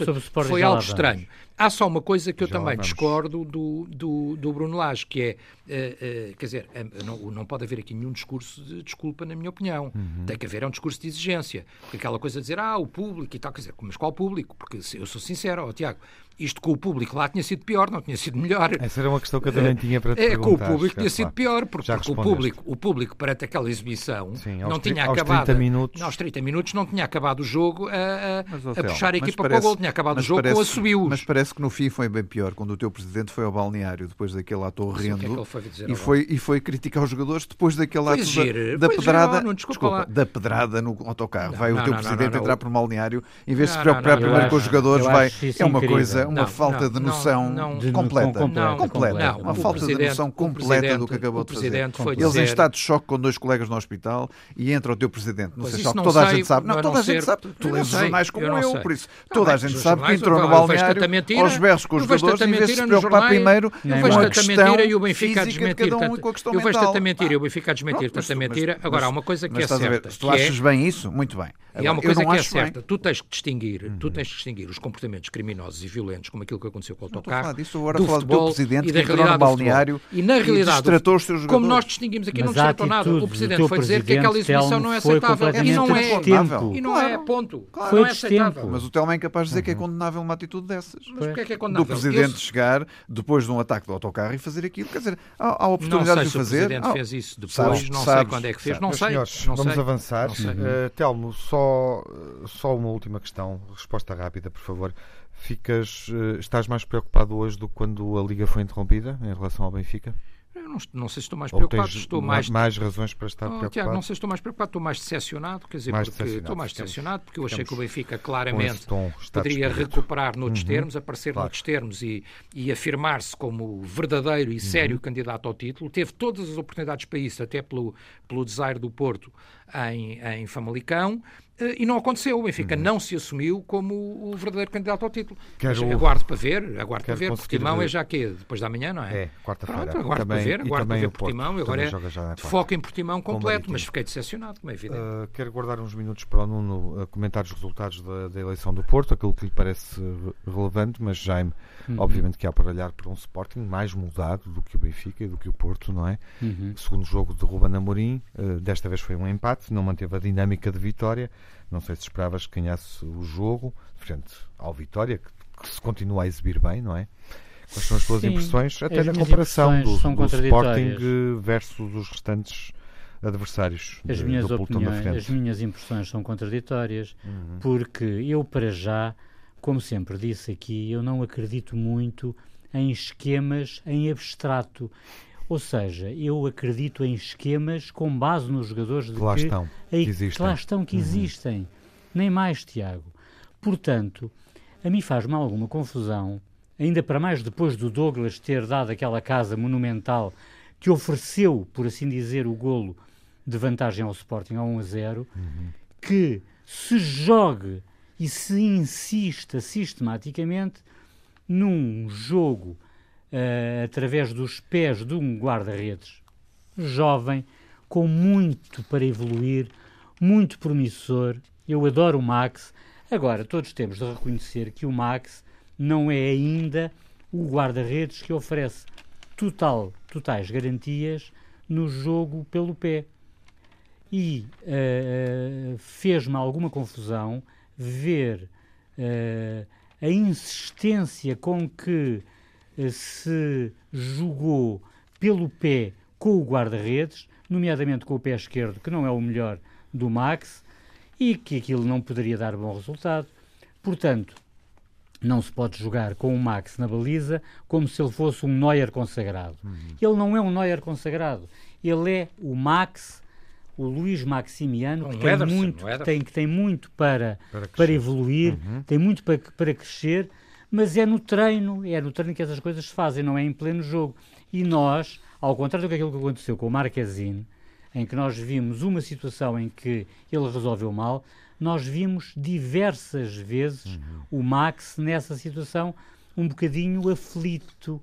Foi algo estranho. Há só uma coisa que eu Já também discordo do, do, do Bruno Lage, que é, eh, quer dizer, não, não pode haver aqui nenhum discurso de desculpa, na minha opinião. Uhum. Tem que haver um discurso de exigência. Porque aquela coisa de dizer, ah, o público e tal, quer dizer, mas qual público? Porque se- eu sou sincero, ó, Tiago, isto com o público lá tinha sido pior, não tinha sido melhor. Essa era uma questão que eu também tinha para te É, com o perguntar. público tinha sido pior, porque, porque o, respondeste. Público, o público perante aquela exibição Sim, aos não tinha acabado. 30 minutos. Aos 30 minutos não tinha acabado o jogo a, Mas, a puxar a equipa parece- para o gol, tinha acabado o jogo parece- com a subiu. Mas parece que no fim foi bem pior, quando o teu presidente foi ao balneário depois daquele ato o é horrendo dizer e foi, e foi criticar os jogadores depois daquele ato giro, da, da pedrada, oh, não, desculpa lá. da pedrada no autocarro. Não, vai o não, teu não, presidente não, não, entrar não. para o balneário em vez de se Não, preocupar não, não, primeiro com os jogadores, vai. É uma coisa, uma Não, falta de não, noção não, completa. com- Não, completa. não, uma o falta de noção o completa do que acabou o de fazer. presidente foi Eles em dizer- estado de choque com dois colegas no hospital e entra o teu presidente no Pois sei não Toda a sei, gente sabe. Não, toda não a gente sei. sabe. Tu não lês os jornais como eu não eu, por isso. Tá Toda a gente sabe que entrou no balneário aos berros com os jogadores em vez de se preocupar primeiro com a questão mentira e o Benfica a de desmentir. cada um a eu vejo tanta mentira e o Benfica a desmentir tanta mentira. Agora, há uma coisa que é a certa. Se tu é- achas bem isso, muito bem. E há uma coisa não que é acho bem. certa, tu tens que distinguir, tu tens que distinguir os comportamentos criminosos e violentos, como aquilo que aconteceu com o Não estou a falar autocarro, disso, agora do falar do teu futebol presidente e que da realidade do futebol. balneário E na e realidade, teus como nós distinguimos aqui, não Mas a tratou nada. atitude O do Presidente foi dizer que aquela presidente, exibição Telmo, não é aceitável. E não é. E não é, Claro. ponto. Claro. Foi Não é aceitável. Mas o Telmo é incapaz de dizer que Uhum. é condenável uma atitude dessas. Mas o que é que é Do condenável? presidente Eu- chegar depois de um ataque do autocarro e fazer aquilo. Quer dizer, há, há Não oportunidade de o fazer. Presidente Ah, fez isso depois, não sei quando é que fez, não sei. não vamos sei. avançar. Não sei. Só, só uma última questão, resposta rápida, por favor. Ficas, eh, estás mais preocupado hoje do que quando a Liga foi interrompida em relação ao Benfica? Eu não, não sei se estou mais Ou preocupado, estou ma- mais mais razões para estar Oh, preocupado? Tiago, não sei se estou mais preocupado, estou mais decepcionado, quer dizer, Mais porque estou mais decepcionado porque eu achei que o Benfica claramente poderia recuperar noutros Uhum. termos, aparecer Claro. noutros termos e, e afirmar-se como verdadeiro e sério Uhum. candidato ao título. Teve todas as oportunidades para isso, até pelo, pelo desaire do Porto em, em Famalicão, eh, e não aconteceu. O Benfica não se assumiu como o verdadeiro candidato ao título. Uhum. Quero- Mas aguardo para ver, aguardo para ver. Portimão ver. é já que Depois da manhã, não é? É, quarta-feira. Aguardo Também- para ver, aguardo para ver Porto, Portimão. Agora é foco em Portimão completo, mas fiquei decepcionado, como é evidente. Uh, quero guardar uns minutos para o Nuno uh, comentar os resultados da, da eleição do Porto, aquilo que lhe parece relevante, mas Jaime, Uhum. obviamente que há para olhar para um Sporting mais mudado do que o Benfica e do que o Porto, não é? Uhum. Segundo jogo de Ruben Amorim, uh, desta vez foi um empate, não manteve a dinâmica de vitória. Não sei se esperavas que ganhasse o jogo, frente ao Vitória, que, que se continua a exibir bem, não é? Quais são as tuas Sim, impressões, até na comparação do, do Sporting versus os restantes adversários As de- minhas do opiniões, as minhas impressões são contraditórias, Uhum. porque eu para já, como sempre disse aqui, eu não acredito muito em esquemas em abstrato. Ou seja, eu acredito em esquemas com base nos jogadores de Que lá que, estão, aí- existem. que lá estão, que Uhum. existem. Nem mais, Tiago. Portanto, a mim faz-me alguma confusão, ainda para mais depois do Douglas ter dado aquela casa monumental que ofereceu, por assim dizer, o golo de vantagem ao Sporting a 1 a 0, que se jogue e se insista sistematicamente num jogo eh, através dos pés de um guarda-redes jovem, com muito para evoluir, muito promissor. Eu adoro o Max. Agora, todos temos de reconhecer que o Max não é ainda o guarda-redes que oferece total, totais garantias no jogo pelo pé. E eh, fez-me alguma confusão ver eh, a insistência com que eh, se jogou pelo pé com o guarda-redes, nomeadamente com o pé esquerdo, que não é o melhor do Max, e que aquilo não poderia dar bom resultado. Portanto, não se pode jogar com o Max na baliza como se ele fosse um Neuer consagrado. Uhum. Ele não é um Neuer consagrado. Ele é o Max, o Luís Maximiano, que, tem, muito, que, tem, que tem muito para, para, para evoluir, uhum. tem muito para, para crescer, mas é no treino, é no treino que essas coisas se fazem, não é em pleno jogo. E nós, ao contrário do que aquilo que aconteceu com o Marquezine, em que nós vimos uma situação em que ele resolveu mal, nós vimos diversas vezes uhum. o Max nessa situação um bocadinho aflito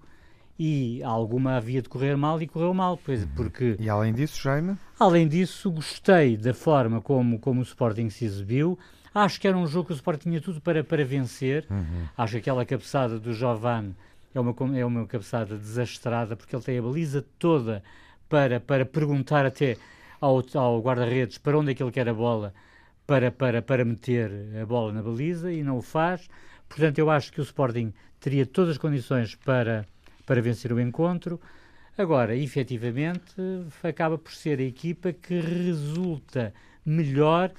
e alguma havia de correr mal e correu mal, pois, uhum. porque... E além disso, Jaime? Além disso, gostei da forma como, como o Sporting se exibiu, acho que era um jogo que o Sporting tinha tudo para, para vencer, uhum. acho que aquela cabeçada do Jovan é uma, é uma cabeçada desastrada, porque ele tem a baliza toda para, para perguntar até ao, ao guarda-redes para onde é que ele quer a bola, para, para, para meter a bola na baliza e não o faz. Portanto, eu acho que o Sporting teria todas as condições para, para vencer o encontro. Agora, efetivamente, acaba por ser a equipa que resulta melhor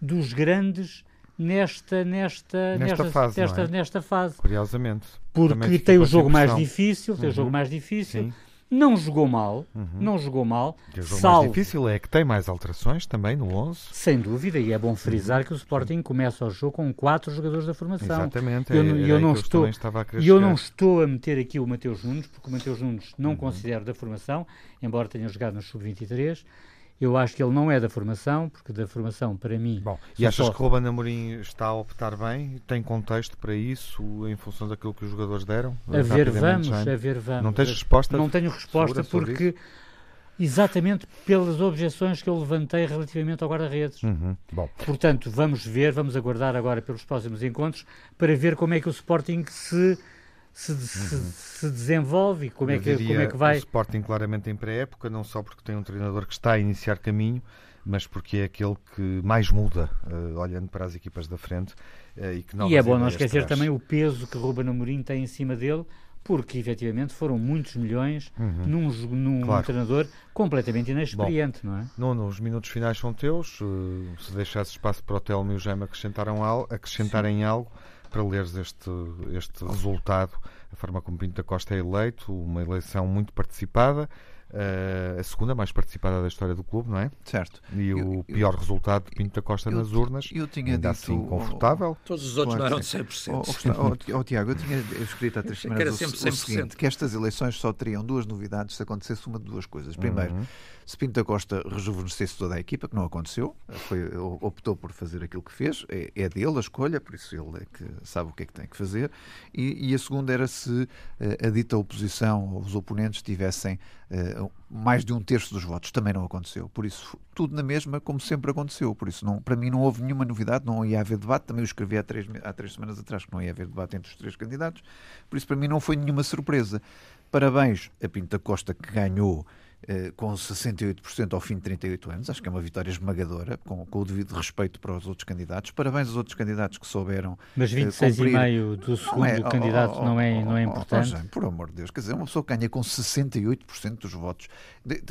dos grandes nesta, nesta, nesta, nesta fase. Nesta, é? nesta fase. Curiosamente. Porque tem o jogo mais difícil, tem uhum. o jogo mais difícil. Sim não jogou mal, uhum. não jogou mal. E o jogo salvo... mais difícil é que tem mais alterações também no 11. Sem dúvida, e é bom frisar uhum. que o Sporting começa o jogo com quatro jogadores da formação. Exatamente, eu, é, eu não estou, e eu não estou a meter aqui o Mateus Nunes, porque o Mateus Nunes não uhum. considero da formação, embora tenha jogado no Sub-23. Eu acho que ele não é da formação, porque da formação, para mim. Bom, e achas só... que o Ruben Amorim está a optar bem? Tem contexto para isso, em função daquilo que os jogadores deram? A ver, vamos, a ver, vamos. Não tens resposta? Não tenho resposta porque. Exatamente pelas objeções que eu levantei relativamente ao guarda-redes. Uhum. Portanto, vamos ver, vamos aguardar agora pelos próximos encontros para ver como é que o Sporting se se, se, uhum. se, desenvolve? Como é, que, como é que vai? O Sporting claramente em pré-época, não só porque tem um treinador que está a iniciar caminho, mas porque é aquele que mais muda, uh, olhando para as equipas da frente. Uh, e, que e é bom não esquecer também o peso que Ruben Amorim tem em cima dele, porque efetivamente foram muitos milhões uhum. num, num claro. treinador completamente inexperiente, Bom, não é? Nuno, os minutos finais são teus. Uh, se deixasse espaço para o Telmo e o Jaime acrescentaram al acrescentarem algo, para leres este, este resultado, a forma como Pinto da Costa é eleito, uma eleição muito participada, Uh, a segunda mais participada da história do clube, não é? Certo. E eu, o pior eu, resultado de Pinto da Costa eu, nas urnas. Eu tinha ainda dito, assim confortável. Todos os outros claro, não eram 100%. Oh, oh, oh, Tiago, eu tinha escrito há *laughs* três semanas o, o, seguinte, que estas eleições só teriam duas novidades se acontecesse uma de duas coisas. Primeiro, uhum. Se Pinto da Costa rejuvenescesse toda a equipa, que não aconteceu, foi, optou por fazer aquilo que fez, é, é, dele a escolha, por isso ele é que sabe o que é que tem que fazer. E, e a segunda era se uh, a dita oposição os oponentes tivessem uh, mais de um terço dos votos. Também não aconteceu. Por isso, tudo na mesma, como sempre aconteceu. Por isso, não, para mim, não houve nenhuma novidade, não ia haver debate. Também o escrevi há três, há três semanas atrás que não ia haver debate entre os três candidatos. Por isso, para mim, não foi nenhuma surpresa. Parabéns a Pinta Costa, que ganhou eh, com 68% ao fim de 38 anos. Acho que é uma vitória esmagadora, com, com, o devido respeito para os outros candidatos. Parabéns aos outros candidatos que souberam. Mas 26,5% do segundo é, candidato oh, oh, não, é, não é importante. Oh, por amor de Deus, quer dizer, uma pessoa que ganha com 68% dos votos,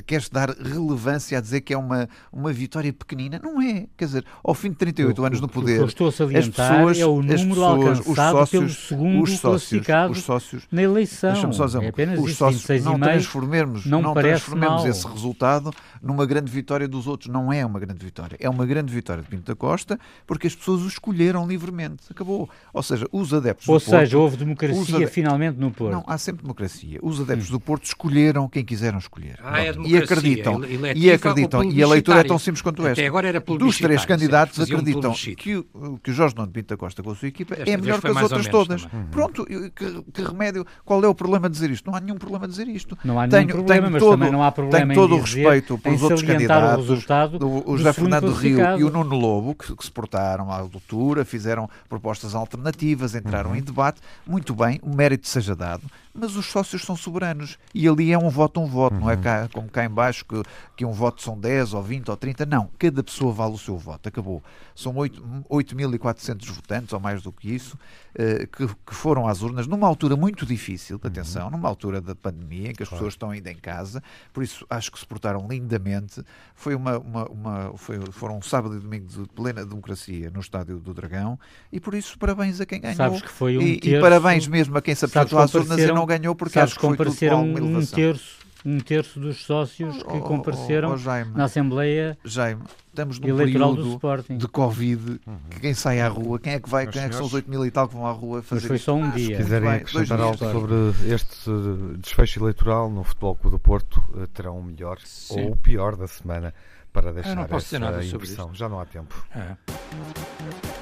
queres dar relevância a dizer que é uma, uma vitória pequenina? Não é. Quer dizer, ao fim de 38 o, anos no poder. O que eu estou a salientar as pessoas, é o número pessoas, alcançado sócios, pelo segundo os sócios, classificado os sócios, na eleição. Só dizer, é apenas os isso, sócios, não transformemos, não, não transformemos transformemos esse resultado numa grande vitória dos outros. Não é uma grande vitória. É uma grande vitória de Pinto da Costa porque as pessoas o escolheram livremente. Acabou. Ou seja, os adeptos Ou do seja, Porto, houve democracia finalmente no Porto. Não, há sempre democracia. Os adeptos hum. do Porto escolheram quem quiseram escolher. Ah, é e acreditam. E acreditam. E a leitura é tão simples quanto esta. Até agora era Dos três candidatos acreditam que o, que o Jorge Nuno Pinto da Costa com a sua equipa é melhor que as outras todas. Também. Pronto, que, que, remédio. Qual é o problema de dizer isto? Não há nenhum problema de dizer isto. Não há nenhum tenho, problema, tenho mas todo, também não há problema tenho todo o respeito pelos outros candidatos, o, o José Fernando Rio e o Nuno Lobo, que, que, se portaram à altura, fizeram propostas alternativas, entraram uhum. em debate. Muito bem, o mérito seja dado. Mas os sócios são soberanos e ali é um voto, um voto, uhum. não é Uhum. cá, como cá em baixo que, que um voto são 10 ou 20 ou 30, não, cada pessoa vale o seu voto, acabou. São 8.400 votantes ou mais do que isso eh, que, que, foram às urnas numa altura muito difícil, Uhum. atenção, numa altura da pandemia em que as pessoas estão ainda em casa, por isso acho que se portaram lindamente. Foi uma, uma, uma foi, foram um sábado e domingo de plena democracia no Estádio do Dragão e por isso parabéns a quem ganhou. Sabes que foi um e, terço, e parabéns mesmo a quem se apresentou às urnas e não ganhou porque sabes acho que foi tudo compareceram um terço um terço dos sócios que Oh, oh, compareceram oh, Jaime. na Assembleia Jaime, estamos num Eleitoral do período Sporting. de Covid, que quem sai à rua, quem é que vai, Meus quem é que são os senhores. 8 mil e tal que vão à rua fazer Mas foi isto? só um que dia. Se quiserem acrescentar algo sobre este desfecho eleitoral no Futebol Clube do Porto, eh, terão o melhor Sim. ou o pior da semana para deixar não posso essa dizer nada sobre impressão. Já não há tempo. É.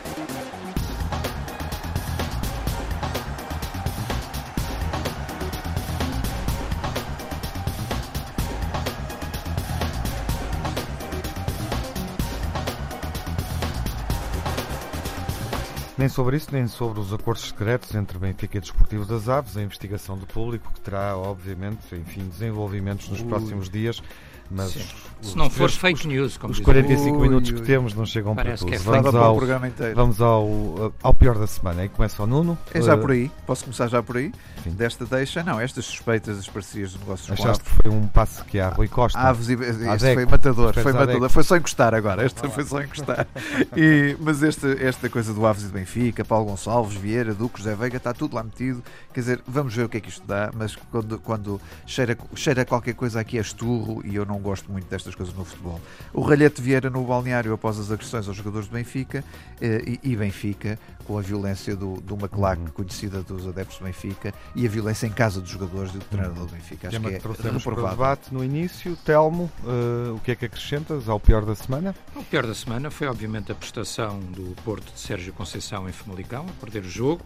Nem sobre isso, nem sobre os acordos secretos entre Benfica e Desportivo das Aves, a investigação do público, que terá, obviamente, enfim, desenvolvimentos nos Ui. próximos dias. Mas Sim. Se não for fake news, como os diz o 45 Ui, minutos ui. que temos não chegam Parece para que é tudo. Vamos ao, programa inteiro. vamos ao, ao pior da semana. Aí começa o Nuno. É já Eh, por aí, posso começar já por aí? Sim. Desta deixa, não, estas suspeitas das parcerias de negócios com Achaste que foi um passe que há Rui Costa? Aves e este foi matador, foi matador, foi só encostar agora, esta foi só encostar. E, mas esta, esta coisa do Aves e do Benfica, Paulo Gonçalves, Vieira, Duque, José Veiga, está tudo lá metido. Quer dizer, vamos ver o que é que isto dá, mas quando, quando cheira, cheira qualquer coisa aqui a esturro, e eu não gosto muito destas coisas no futebol. O Ralhete Vieira no balneário após as agressões aos jogadores do Benfica eh, e, e Benfica, com a violência do, do McLac, Uhum. conhecida dos adeptos do Benfica, e a violência em casa dos jogadores e do treinador do Benfica. Acho Tema que que é trouxemos para o debate no início. Telmo, eh, o que é que acrescentas ao pior da semana? O pior da semana foi, obviamente, a prestação do Porto de Sérgio Conceição em Famalicão, a perder o jogo,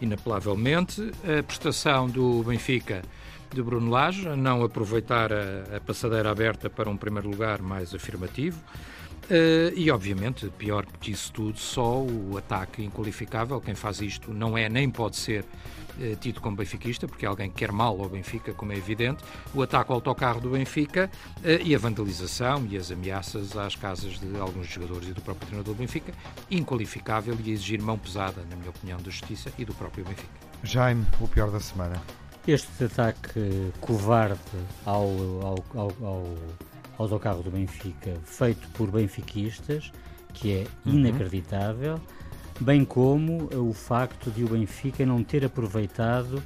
inapelavelmente. A prestação do Benfica de Bruno Lage, não aproveitar a, a passadeira aberta para um primeiro lugar mais afirmativo. Eh, e, obviamente, pior que isso tudo, só o ataque inqualificável. Quem faz isto não é nem pode ser eh, tido como benfiquista, porque alguém que quer mal ao Benfica, como é evidente. O ataque ao autocarro do Benfica eh, e a vandalização e as ameaças às casas de alguns jogadores e do próprio treinador do Benfica, inqualificável e a exigir mão pesada, na minha opinião, da Justiça e do próprio Benfica. Jaime, o pior da semana. Este ataque covarde ao, ao, ao, ao autocarro do Benfica, feito por benfiquistas, que é Uhum. inacreditável, bem como o facto de o Benfica não ter aproveitado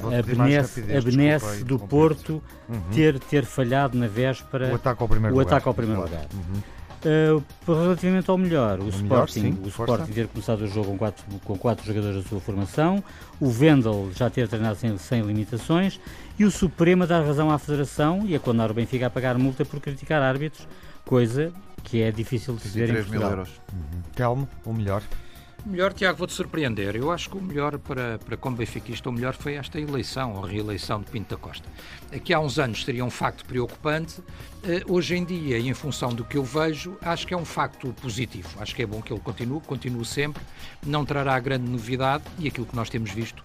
vou a benesse, rapidez, a desculpa benesse aí, do. Porto Uhum. ter, ter falhado na véspera O ataque ao primeiro o lugar. ataque ao primeiro Claro. lugar. Uhum. Uh, relativamente ao melhor, o, O melhor, Sporting, sim, o força. Sporting ter começado o jogo com quatro, com quatro jogadores da sua formação, o Vendel já ter treinado sem, sem limitações e o Supremo dar razão à Federação e a condenar o Benfica a pagar multa por criticar árbitros, coisa que é difícil de se ver em 3 mil Portugal. euros. Uhum. Telmo, o melhor. Melhor, Tiago, vou-te surpreender. Eu acho que o melhor para, para como benfiquista, o melhor foi esta eleição, ou reeleição de Pinto da Costa. Aqui há uns anos seria um facto preocupante. Eh, hoje em dia, e em função do que eu vejo, acho que é um facto positivo. Acho que é bom que ele continue, continue sempre. Não trará grande novidade e aquilo que nós temos visto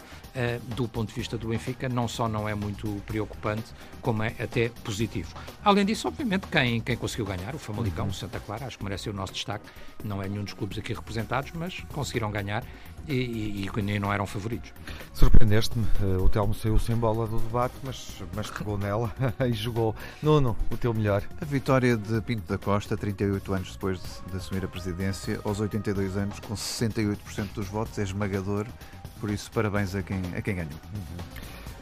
do ponto de vista do Benfica não só não é muito preocupante, como é até positivo. Além disso, obviamente, quem, quem conseguiu ganhar, o Famalicão, o Santa Clara, acho que merece o nosso destaque. Não é nenhum dos clubes aqui representados, mas conseguiram ganhar e, e, e nem não eram favoritos. Surpreendeste-me. eh, o Telmo saiu sem bola do debate, mas, mas pegou nela *laughs* e jogou. Nuno, o teu melhor. A vitória de Pinto da Costa, 38 anos depois de, de assumir a presidência, aos 82 anos, com 68% dos votos, é esmagador. Por isso, parabéns a quem, a quem ganhou.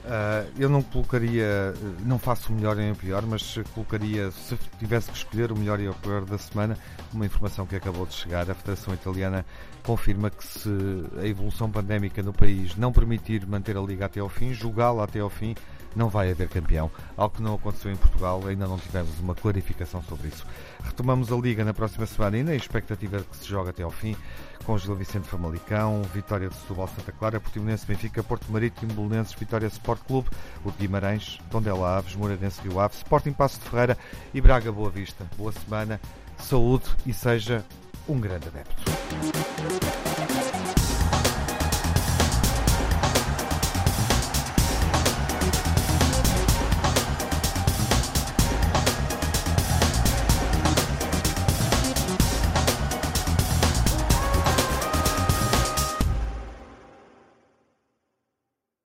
Ah, eu não colocaria, não faço o melhor nem o pior, mas colocaria, se tivesse que escolher o melhor e o pior da semana, uma informação que acabou de chegar. A Federação Italiana confirma que se a evolução pandémica no país não permitir manter a Liga até ao fim, jogá-la até ao fim, não vai haver campeão. Algo que não aconteceu em Portugal, ainda não tivemos uma clarificação sobre isso. Retomamos a Liga na próxima semana e na expectativa que se jogue até ao fim, com Gil Vicente Famalicão, Vitória de Setúbal Santa Clara, Portimonense Benfica, Porto Marítimo, Belenenses, Vitória Sport Clube, o Guimarães, Tondela Aves, Moreirense Rio Ave, Sporting Passo de Ferreira e Braga Boa Vista. Boa semana, saúde e seja um grande adepto.